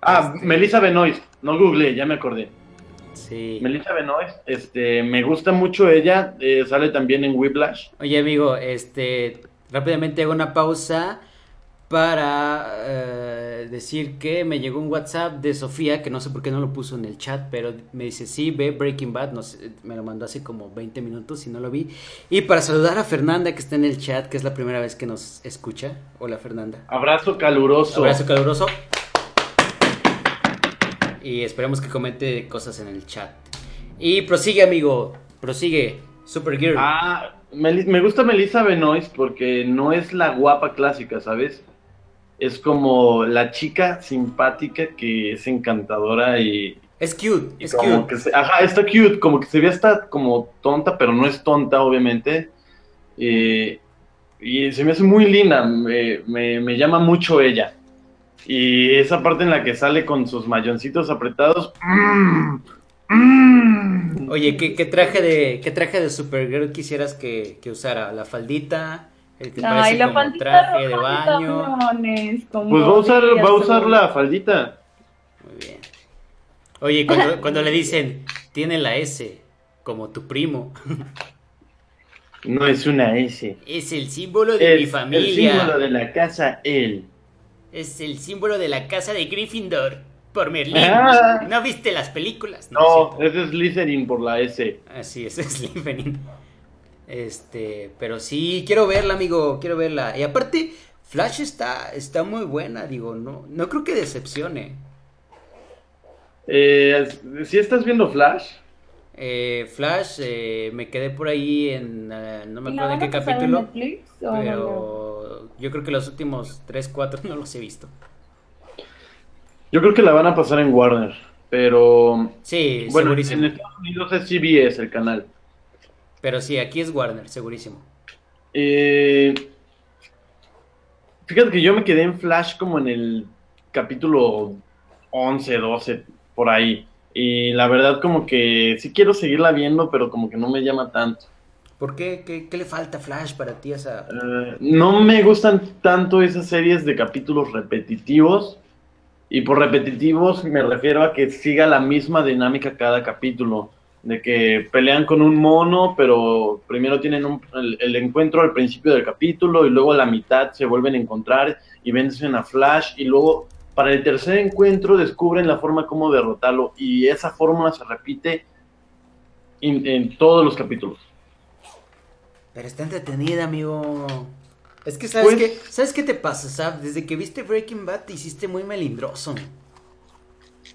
Ah, Este. Melissa Benoist. No googleé, ya me acordé. Sí. Melissa Benoist, este, me gusta mucho ella. eh, sale también en Whiplash. Oye, amigo, este, rápidamente hago una pausa para eh, decir que me llegó un WhatsApp de Sofía, que no sé por qué no lo puso en el chat, pero me dice, sí, ve Breaking Bad, no sé, me lo mandó hace como 20 minutos y no lo vi. Y para saludar a Fernanda, que está en el chat, que es la primera vez que nos escucha. Hola, Fernanda. Abrazo caluroso. Abrazo caluroso. Y esperemos que comente cosas en el chat. Y prosigue, amigo, prosigue. Supergirl. Ah, me gusta Melissa Benoist porque no es la guapa clásica, ¿sabes? Es como la chica simpática que es encantadora y, Es cute, y es como cute. que se, ajá, está cute, como que se ve hasta como tonta, pero no es tonta, obviamente. Eh, y se me hace muy linda, me, me- me llama mucho ella. Y esa parte en la que sale con sus mayoncitos apretados. mm, mm. Oye, ¿qué, qué traje de qué traje de Supergirl quisieras que, que usara? ¿La faldita? ¿El que Ay, parece la como traje de baño? Pues va a usar, va a usar la faldita. Muy bien. Oye, cuando, cuando le dicen, tiene la S, como tu primo, [LAUGHS] No es una S. es el símbolo de mi Es familia. el símbolo de la casa él. Es el símbolo de la casa de Gryffindor. Por Merlín. Ah. ¿No viste las películas? No, es ese es Slytherin por la S. Así es, [LAUGHS] es Slytherin. Este, pero sí, quiero verla, amigo, quiero verla. Y aparte, Flash está, está muy buena, digo, no, no creo que decepcione. Eh, ¿Sí estás viendo Flash? Eh, Flash, eh, me quedé por ahí en, eh, no me ¿Y la acuerdo en qué en capítulo, Netflix pero yo creo que los últimos 3, 4 [LAUGHS] no los he visto. Yo creo que la van a pasar en Warner, pero Sí, bueno, segurísimo. en Estados Unidos es CBS el canal. Pero sí, aquí es Warner, segurísimo. Eh, fíjate que yo me quedé en Flash como en el capítulo 11, 12, por ahí. Y la verdad como que sí quiero seguirla viendo, pero como que no me llama tanto. ¿Por qué? ¿Qué, qué le falta Flash para ti esa... Eh, no me gustan tanto esas series de capítulos repetitivos. Y por repetitivos me refiero a que siga la misma dinámica cada capítulo. De que pelean con un mono, pero primero tienen un- el, el encuentro al principio del capítulo y luego a la mitad se vuelven a encontrar y vencen a Flash y luego para el tercer encuentro descubren la forma como derrotarlo y esa fórmula se repite en- en todos los capítulos. Pero está entretenida, amigo. Es que, ¿sabes Pues- qué? ¿Sabes qué te pasa, Sab? Desde que viste Breaking Bad te hiciste muy melindroso.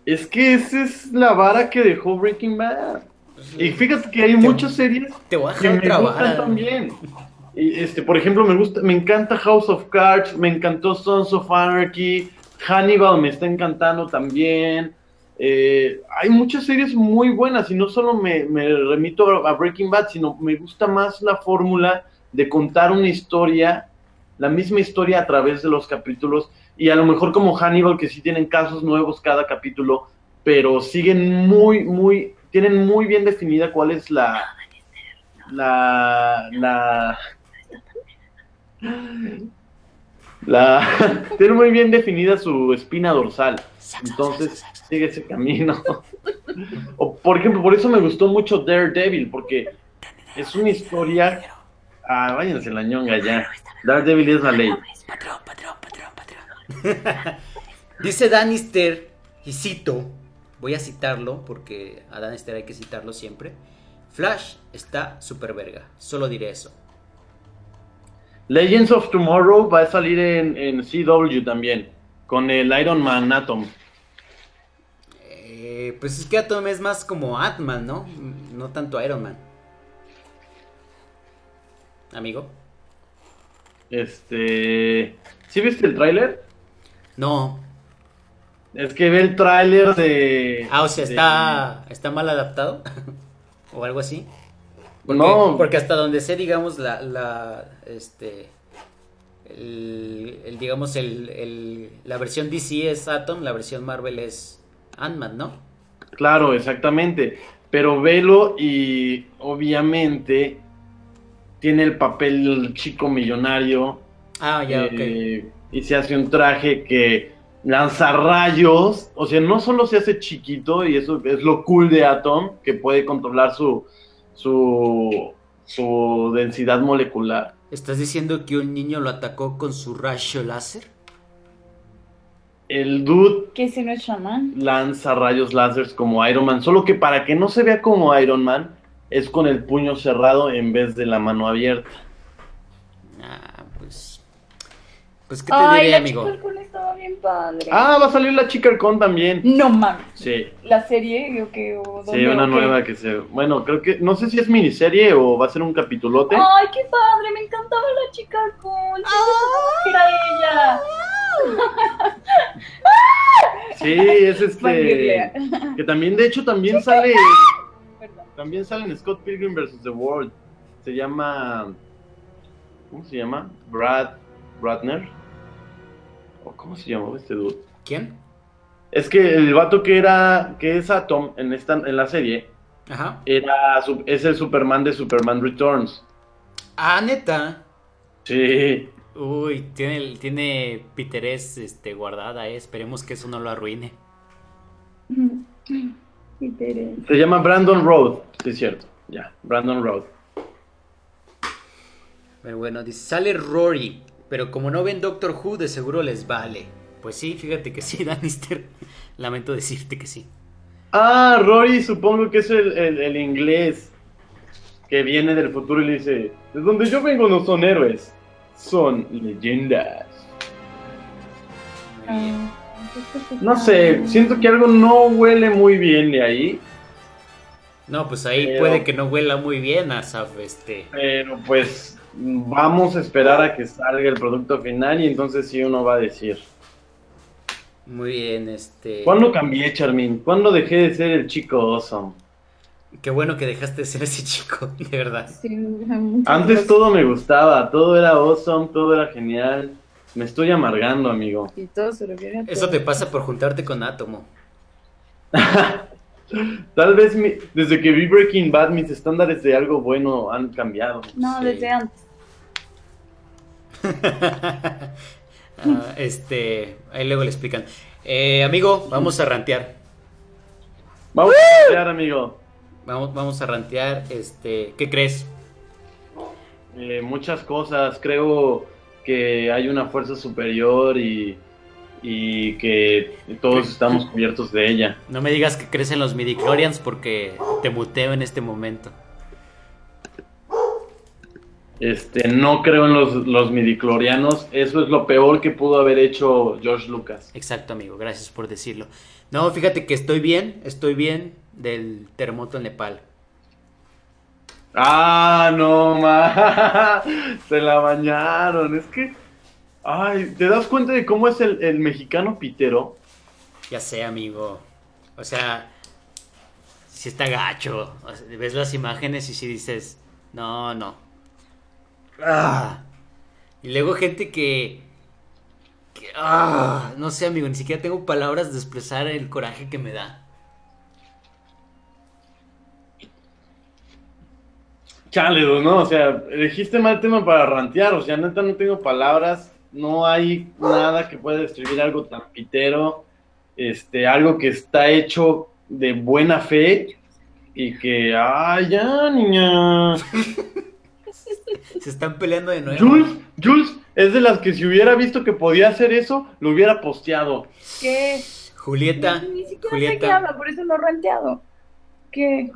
Es que esa es la vara que dejó Breaking Bad. Y fíjate que hay muchas series Te voy a que me gustan también. Y, este, por ejemplo, me gusta, me encanta House of Cards, me encantó Sons of Anarchy, Hannibal me está encantando también. Eh, hay muchas series muy buenas y no solo me, me remito a, a Breaking Bad, sino me gusta más la fórmula de contar una historia, la misma historia a través de los capítulos y a lo mejor como Hannibal que sí tienen casos nuevos cada capítulo, pero siguen muy, muy, tienen muy bien definida cuál es la, la, la, la, [LAUGHS] tienen muy bien definida su espina dorsal, entonces sigue ese camino. [LAUGHS] O, por ejemplo, por eso me gustó mucho Daredevil, porque es una historia, ah, váyanse la ñonga ya, Daredevil es la ley. Patrón, patrón, patrón, patrón. [LAUGHS] Dice Danister, y cito, voy a citarlo porque a Danister hay que citarlo siempre. Flash está super verga, solo diré eso. Legends of Tomorrow va a salir en, en CW también, con el Iron Man Atom. Eh, pues es que Atom es más como Ant-Man, ¿no? No tanto Iron Man. Amigo. Este, ¿sí viste el tráiler? No. Es que ve el tráiler de... Ah, o sea, de- está, está mal adaptado. [LAUGHS] o algo así. Porque, No. porque hasta donde sé, digamos, la, la este, el, el, digamos, el, el- la versión DC es Atom, la versión Marvel es Ant-Man, ¿no? Claro, exactamente. Pero velo y obviamente tiene el papel chico millonario. Ah, ya, ok. eh, Y se hace un traje que lanza rayos. O sea, no solo se hace chiquito, y eso es lo cool de Atom, que puede controlar su, su, su densidad molecular. ¿Estás diciendo que un niño lo atacó con su rayo láser? El dude ¿Qué si no es chamán? lanza rayos láseres como Iron Man, solo que para que no se vea como Iron Man, es con el puño cerrado en vez de la mano abierta. Ah. Pues, ¿qué te Ay, diré, la amigo? chica halcón estaba bien padre. Ah, va a salir la chica con también. No mames. Sí, La serie, o que o sí, una o nueva que se... Bueno, creo que... No sé si es miniserie o va a ser un capitulote. Ay, qué padre, me encantaba la chica supe que era ella. [LAUGHS] Sí, es este... Que también, de hecho, también sale... Perdón. También sale en Scott Pilgrim vs. The World. Se llama... ¿Cómo se llama? Brad... Bradner. ¿O cómo se llamaba este dude? ¿Quién? Es que el vato que era, que es Atom en esta, en la serie, Ajá. era, es el Superman de Superman Returns. Ah, neta. Sí. Uy, tiene, tiene Piterés este, guardada, eh. Esperemos que eso no lo arruine. [LAUGHS] Sí, Tere. Se llama Brandon Road, sí es cierto. Ya, Brandon Road. Pero bueno, dice, sale Rory. Pero como no ven Doctor Who, de seguro les vale. Pues sí, fíjate que sí, [LAUGHS] Danister. Lamento decirte que sí. Ah, Rory supongo que es el, el- el inglés que viene del futuro y le dice, de donde yo vengo no son héroes, son leyendas. Muy bien. No sé, siento que algo no huele muy bien de ahí, No, pues ahí Pero- puede que no huela muy bien, Asaf, este. pero pues vamos a esperar a que salga el producto final y entonces sí uno va a decir. Muy bien, este. ¿Cuándo cambié, Charmin? ¿Cuándo dejé de ser el chico awesome? Qué bueno que dejaste de ser ese chico, [LAUGHS] de verdad. Sí, Antes gracias. todo me gustaba, todo era awesome, todo era genial. Me estoy amargando, amigo. Y todo se refiere a Eso te pasa por juntarte con Átomo. [LAUGHS] Tal vez mi- desde que vi Breaking Bad mis estándares de algo bueno han cambiado. No, Sí. desde antes. [LAUGHS] Ah, este, ahí luego le explican. Eh, amigo, vamos a rantear. Vamos a pelear, amigo. Vamos, vamos a rantear. Este, ¿qué crees? Eh, muchas cosas, creo que hay una fuerza superior y, y que todos estamos cubiertos de ella. No me digas que crees en los midichlorians porque te muteo en este momento. Este, no creo en los, los midiclorianos, eso es lo peor que pudo haber hecho George Lucas. Exacto, amigo, gracias por decirlo. No, fíjate que estoy bien, estoy bien del terremoto en Nepal. Ah, no, ma. [LAUGHS] Se la bañaron. Es que. Ay, ¿te das cuenta de cómo es el, el mexicano pitero? Ya sé, amigo. O sea, si está gacho. O sea, ves las imágenes y si dices, no, no. Ah. Y luego gente que, que, ah, no sé, amigo, ni siquiera tengo palabras de expresar el coraje que me da. Chale, ¿no? O sea, elegiste mal tema para rantear. O sea, neta, no tengo palabras. No hay nada que pueda describir algo tan pitero. Este, algo que está hecho de buena fe. Y que, ay, ya, niña. [LAUGHS] [LAUGHS] Se están peleando de nuevo. Jules, Jules es de las que si hubiera visto que podía hacer eso, lo hubiera posteado. ¿Qué? Julieta, Ni siquiera sé qué Julieta. habla, por eso no he ranteado. ¿Qué?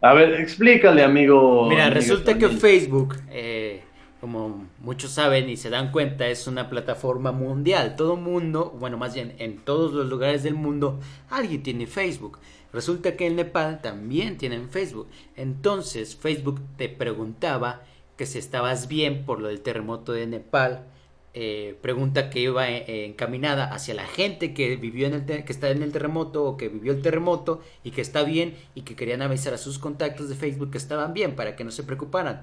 A ver, explícale, amigo. Mira, amigo resulta que. Facebook, eh, como muchos saben y se dan cuenta, es una plataforma mundial. Todo mundo, bueno, más bien en todos los lugares del mundo, alguien tiene Facebook. Resulta que en Nepal también tienen Facebook. Entonces, Facebook te preguntaba que si estabas bien por lo del terremoto de Nepal. eh, pregunta que iba eh, encaminada hacia la gente que vivió en el que está en el terremoto o que vivió el terremoto y que está bien y que querían avisar a sus contactos de Facebook que estaban bien para que no se preocuparan.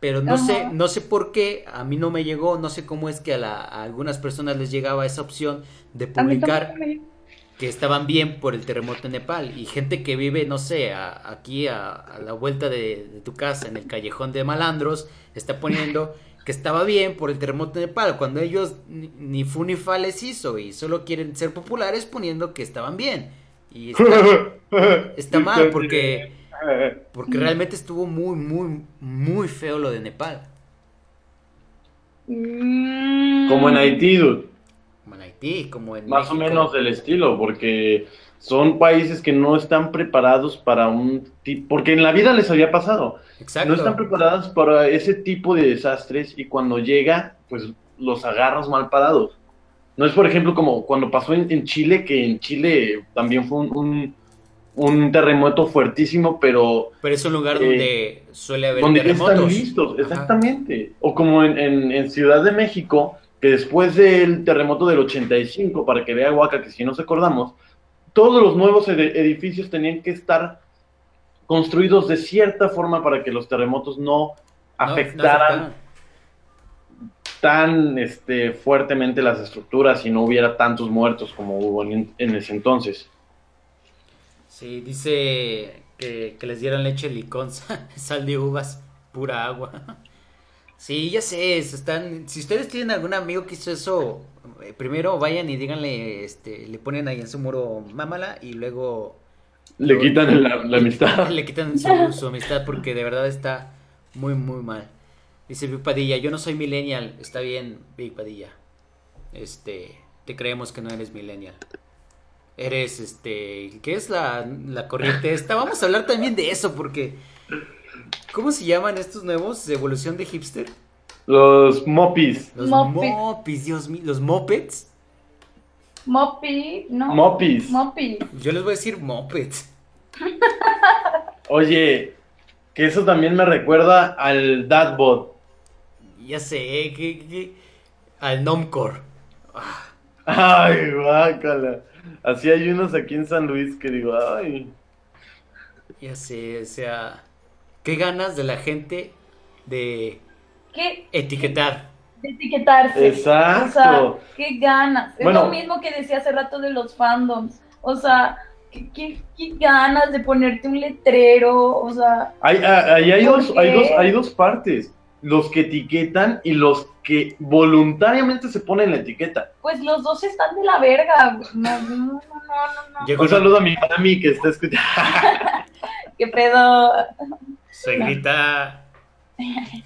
Pero no Ajá. sé, no sé por qué, a mí no me llegó, no sé cómo es que a, la- a algunas personas les llegaba esa opción de publicar que estaban bien por el terremoto en Nepal y gente que vive, no sé, a- aquí a, a la vuelta de, de tu casa, en el callejón de malandros, está poniendo que estaba bien por el terremoto en Nepal, cuando ellos ni, ni fu ni fa les hizo y solo quieren ser populares poniendo que estaban bien. Y está, [LAUGHS] está mal porque, porque realmente estuvo muy, muy, muy feo lo de Nepal. Mm. Como en Haití, dude. Como en Más o menos del estilo, porque son países que no están preparados para un tipo, porque en la vida les había pasado, Exacto. no están preparados para ese tipo de desastres y cuando llega, pues los agarras mal parados. No es, por ejemplo, como cuando pasó en, en Chile, que en Chile también fue un, un, un terremoto fuertísimo, pero Pero es un lugar Eh, donde suele haber donde están listos, Ajá. exactamente. O como en, en- en Ciudad de México, que después del terremoto del 85, para que vea Huaca, que si nos acordamos, todos los nuevos ed- edificios tenían que estar construidos de cierta forma para que los terremotos no No, no afectaran tan este, fuertemente las estructuras y no hubiera tantos muertos como hubo en, en ese entonces. Sí, dice que, que les dieran leche liconza, [LAUGHS] sal de uvas, pura agua. Sí, ya sé, están, si ustedes tienen algún amigo que hizo eso, eh, primero vayan y díganle, este, le ponen ahí en su muro, mámala, y luego Le quitan la, la amistad. [LAUGHS] le quitan su, su amistad porque de verdad está muy, muy mal. Dice Vic Padilla, yo no soy millennial, está bien, Vic Padilla. Este, te creemos que no eres millennial. Eres, este, ¿qué es la, la corriente esta? Vamos a hablar también de eso porque... ¿Cómo se llaman estos nuevos de evolución de hipster? Los mopis. Los Moped. mopis, Dios mío, los mopeds. Moppy, no. Mopis. Yo les voy a decir mopeds. Oye, que eso también me recuerda al Dadbot. Ya sé, que, que- al Nomcore. Ay, guácala. Así hay unos aquí en San Luis que digo, ay. Ya sé, o sea, qué ganas de la gente de ¿Qué? etiquetar. De etiquetarse. Exacto. O sea, qué ganas. Es Bueno. lo mismo que decía hace rato de los fandoms. O sea, qué, qué- qué ganas de ponerte un letrero. O sea, Hay, ah, ahí hay, ¿Por dos, hay, dos, hay dos partes. Los que etiquetan y los que voluntariamente se ponen la etiqueta. pues los dos están de la verga. No, no, no, no, no. no. Llegó Un saludo a mi mami que está escuchando. [LAUGHS] ¿Qué pedo? Suegrita. [LAUGHS]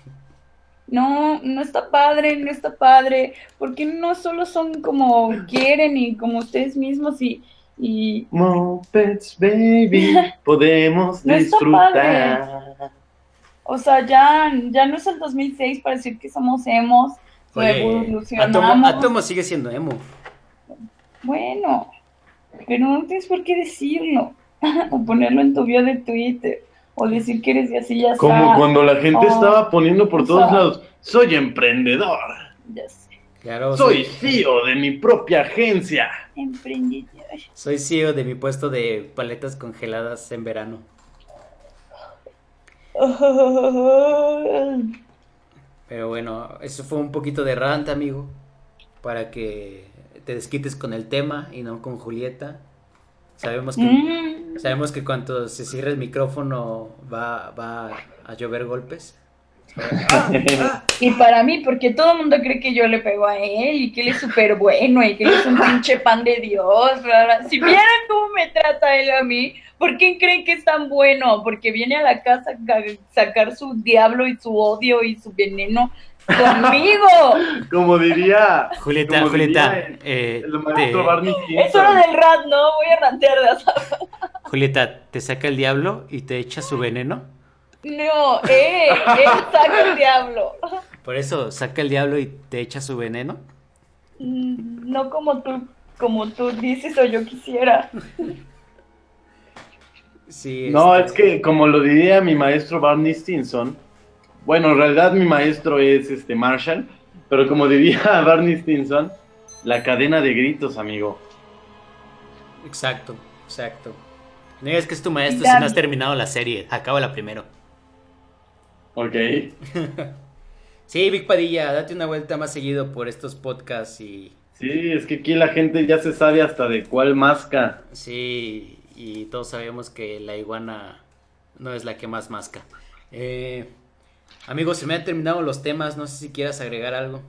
No, no está padre, no está padre. Porque no solo son como quieren y como ustedes mismos y, y Mopeds, baby, [LAUGHS] podemos No está disfrutar. o sea, ya, ya no es el 2006 para decir que somos emos, Oye, evolucionamos. Atomo, Atomo sigue siendo emo. Bueno, pero no tienes por qué decirlo. [LAUGHS] o ponerlo en tu bio de Twitter. O decir que eres de así ya Como está. cuando la gente Oh, estaba poniendo por todos o sea. lados, soy emprendedor, Ya sé. Claro, soy CEO de mi propia agencia. Emprendedor. soy CEO de mi puesto de paletas congeladas en verano. Pero bueno, eso fue un poquito de rant, amigo. Para que te desquites con el tema y no con Julieta. Sabemos que, Mm, sabemos que cuando se cierre el micrófono va, va a llover golpes. [LAUGHS] Y para mí, porque todo el mundo cree que yo le pego a él y que él es súper bueno y que él es un pinche pan de Dios. Si vieran cómo me trata él a mí, ¿por qué creen que es tan bueno? Porque viene a la casa a ca- sacar su diablo y su odio y su veneno conmigo. [LAUGHS] Como diría Julieta, como Julieta, diría el, eh, el maestro te- Barney Es hora del rat, ¿no? Voy a rantear de asa. Julieta, te saca el diablo y te echa su veneno. No, eh, él saca el diablo. Por eso saca el diablo y te echa su veneno. Mm, No como tú, como tú dices o yo quisiera. Sí, No, este, es que como lo diría mi maestro Barney Stinson, bueno, en realidad mi maestro es este Marshall, pero como diría [LAUGHS] Barney Stinson, la cadena de gritos, amigo. Exacto, exacto. No digas que es tu maestro si no has terminado la serie. Acábala primero. Ok. [LAUGHS] Sí, Big Padilla, date una vuelta más seguido por estos podcasts y Sí, es que aquí la gente ya se sabe hasta de cuál masca. sí, y todos sabemos que la iguana no es la que más masca. Eh, amigos, se me han terminado los temas, no sé si quieras agregar algo.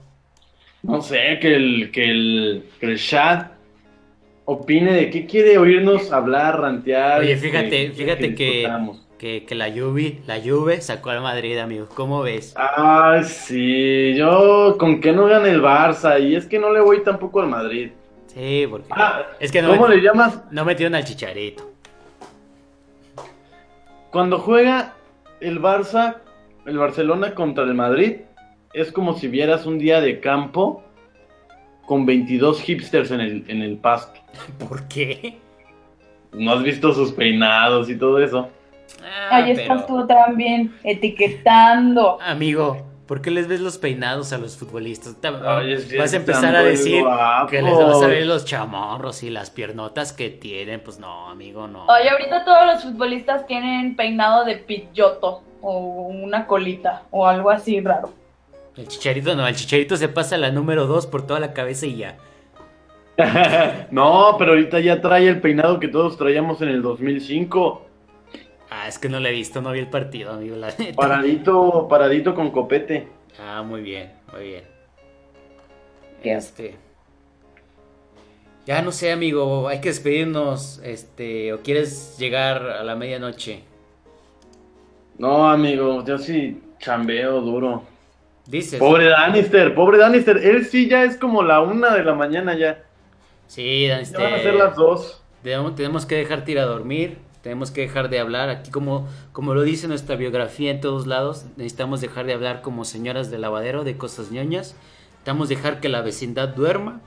No sé, que el, que el, que el chat opine de qué quiere oírnos hablar, rantear. Oye, fíjate, fíjate que, que, que la Juve, la Juve sacó al Madrid, amigo. ¿Cómo ves? Ay, sí, yo con que no gane el Barça, y es que no le voy tampoco al Madrid. Sí, porque Ah, es que no, ¿Cómo le llamas? no metieron al Chicharito. Cuando juega el Barça, el Barcelona contra el Madrid, es como si vieras un día de campo con 22 hipsters en el, en el pasto. [LAUGHS] ¿Por qué? ¿No has visto sus peinados y todo eso? Ah, Ahí pero- estás tú también, etiquetando. Amigo, ¿por qué les ves los peinados a los futbolistas? Ay, vas a empezar a decir que les vas a ver los chamorros y las piernotas que tienen. Pues no, amigo, no. Oye, ahorita todos los futbolistas tienen peinado de pilloto o una colita o algo así raro. El chicharito no, el chicharito se pasa la número 2 por toda la cabeza y ya. [LAUGHS] no, pero ahorita ya trae el peinado que todos traíamos en el 2005. Ah, es que no lo he visto, no vi el partido, amigo. La neta. Paradito, paradito con copete. Ah, muy bien, muy bien. ¿Qué? Este. Ya no sé, amigo, hay que despedirnos. Este, o quieres llegar a la medianoche. No, amigo, yo sí chambeo duro. Dices. Pobre Danister, pobre Danister. Él sí ya es como la una de la mañana ya. Sí, Dan, Ya van a ser las dos. Tenemos, tenemos que dejarte ir a dormir, tenemos que dejar de hablar. Aquí como, como lo dice nuestra biografía en todos lados, necesitamos dejar de hablar como señoras de lavadero, de cosas ñoñas. Necesitamos dejar que la vecindad duerma.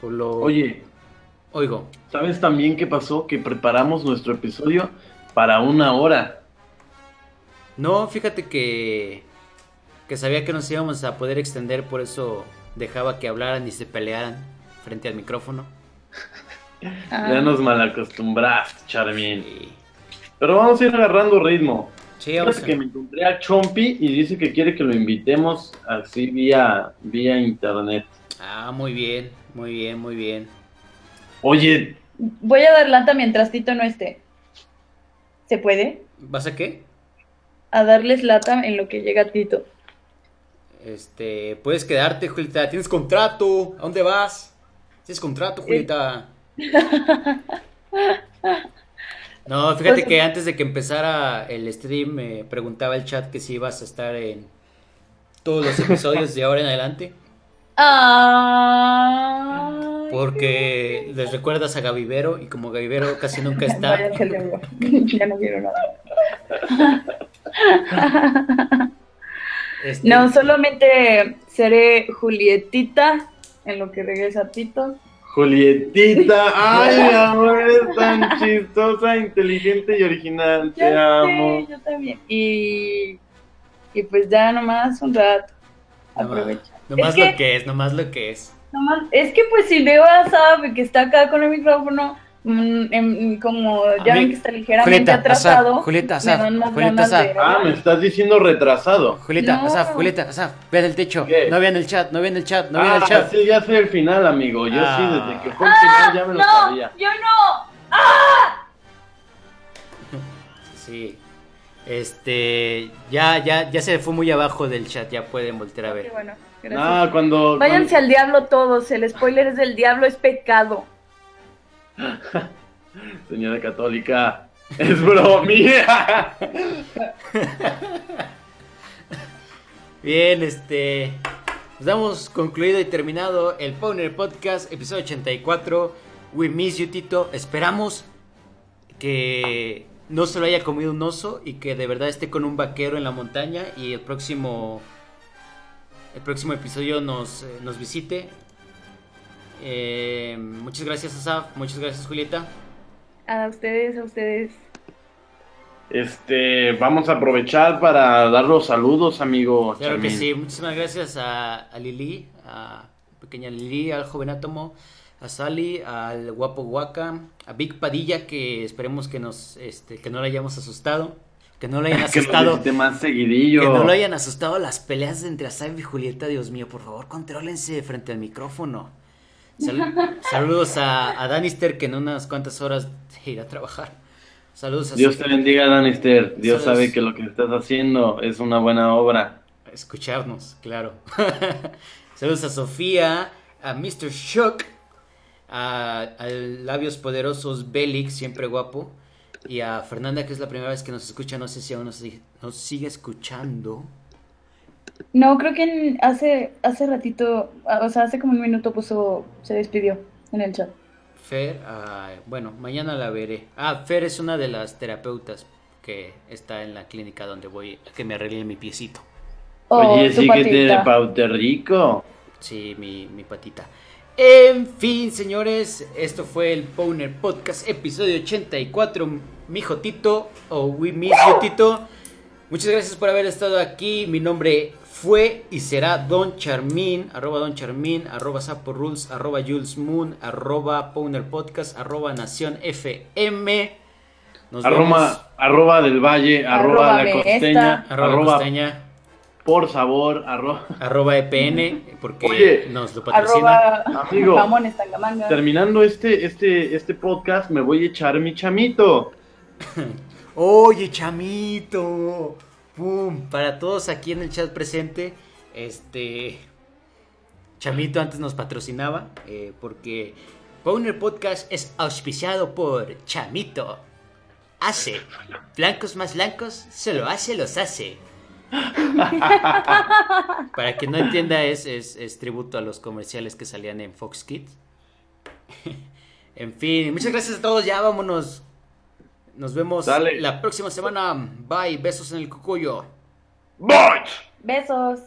Por lo... Oye, Oigo, ¿sabes también qué pasó? Que preparamos nuestro episodio para una hora. No, fíjate que, que sabía que nos íbamos a poder extender, por eso dejaba que hablaran y se pelearan frente al micrófono. Ah, Ya nos malacostumbraste, Charmin. Y... Pero vamos a ir agarrando ritmo. Sí, vamos Fíjate a- que me encontré a Chompi y dice que quiere que lo invitemos así vía, vía internet. Ah, muy bien, muy bien, muy bien. Oye, Voy a dar lata mientras Tito no esté. ¿Se puede? ¿Vas a qué? A darles lata en lo que llega Tito. Este, puedes quedarte, Julieta. Tienes contrato. ¿A dónde vas? Tienes contrato, Julieta. [LAUGHS] No, fíjate Pues- que antes de que empezara el stream me preguntaba el chat que si ibas a estar en todos los episodios de ahora en adelante. Ay, Porque les recuerdas a Gavivero y como Gavivero casi nunca [LAUGHS] está. [LAUGHS] Ya no quiero nada. [LAUGHS] este, No, solamente seré Julietita en lo que regresa Tito. Julietita, [LAUGHS] ay, mi amor, eres tan chistosa, inteligente y original. Te Ya amo. sé, yo también. Y, y pues ya nomás un rato. nomás, Aprovecha. nomás es, que, lo que es, nomás lo que es. nomás- es que pues si veo a Sab que está acá con el micrófono, mm, em, como ya ven que está ligeramente Julieta, atrasado, Asaf, Julieta, me Asaf, dan más Julieta, Asaf. de- Ah, me estás diciendo retrasado. Julieta, No. Asaf, Julieta, Asaf, vean el techo. ¿Qué? No vean el chat, no vean el chat, no vean el ah, chat. sí, ya sé el final, amigo. Yo Ah. sí, desde que fue el final ya me lo no, sabía. yo no. [LAUGHS] Sí. Este, ya, ya, ya se fue muy abajo del chat, ya pueden voltear a Qué ver. bueno, gracias. Ah, cuando. Váyanse al diablo todos, el spoiler es del diablo, es pecado. [LAUGHS] Señora católica, es bromía. [LAUGHS] Bien, este, nos damos concluido y terminado el Powner Podcast, episodio 84. We miss you, Tito. Esperamos que no se lo haya comido un oso y que de verdad esté con un vaquero en la montaña y el próximo, el próximo episodio nos, eh, nos visite. Eh, muchas gracias, Asaf. Muchas gracias, Julieta. A ustedes, a ustedes. Este, vamos a aprovechar para dar los saludos, amigo. Claro que sí, muchísimas gracias a, a Lili, a pequeña Lili, al joven átomo, a Sally, al guapo Waka, a Big Padilla, que esperemos que nos, este, que no le hayamos asustado, que no le hayan [LAUGHS] Que asustado, visite más seguidillo. que no lo hayan asustado las peleas entre Asaf y Julieta, Dios mío, por favor, contrólense frente al micrófono. Sal- [LAUGHS] saludos a, a Danister, que en unas cuantas horas irá a trabajar. Saludos a Dios su- te bendiga, Danister. Dios Saludos. sabe que lo que estás haciendo es una buena obra. escucharnos, claro. [LAUGHS] Saludos a Sofía, a Mr. Shock, a, a Labios Poderosos Belix, siempre guapo, y a Fernanda, que es la primera vez que nos escucha, no sé si aún nos sigue escuchando. No, creo que en- hace, hace ratito, o sea, hace como un minuto puso, se despidió en el chat. Fer, ah, bueno, mañana la veré. Ah, Fer es una de las terapeutas que está en la clínica donde voy a que me arregle mi piecito. Oh, Oye, sí que tiene patita. paute rico. Sí, mi, mi patita. En fin, señores, esto fue el Powner Podcast, episodio 84. Mi hijo Tito, o We Miss You Tito. Muchas gracias por haber estado aquí. Mi nombre fue y será Don Charmin, arroba Don Charmin, arroba Sapo Rules, arroba Jules Moon, arroba Powner Podcast, arroba Nación FM. Nos vemos. Arroba, arroba del valle, arroba la Arróbame costeña. Arroba, arroba Costeña, por sabor, arroba. [LAUGHS] arroba EPN, porque Oye, nos lo patrocina. Arroba Amigo. jamones. Terminando este, este, este podcast, me voy a echar mi chamito. [LAUGHS] Oye, chamito. Pum. Para todos aquí en el chat presente, este. Chamito antes nos patrocinaba eh, porque Powner Podcast es auspiciado por Chamito. Hace. Blancos más blancos, solo hace los hace. [LAUGHS] Para quien no entienda, es, es, es tributo a los comerciales que salían en Fox Kids. [LAUGHS] En fin, muchas gracias a todos. Ya vámonos. Nos vemos la próxima semana. Bye. Besos en el cucuyo. ¡Bye! Besos.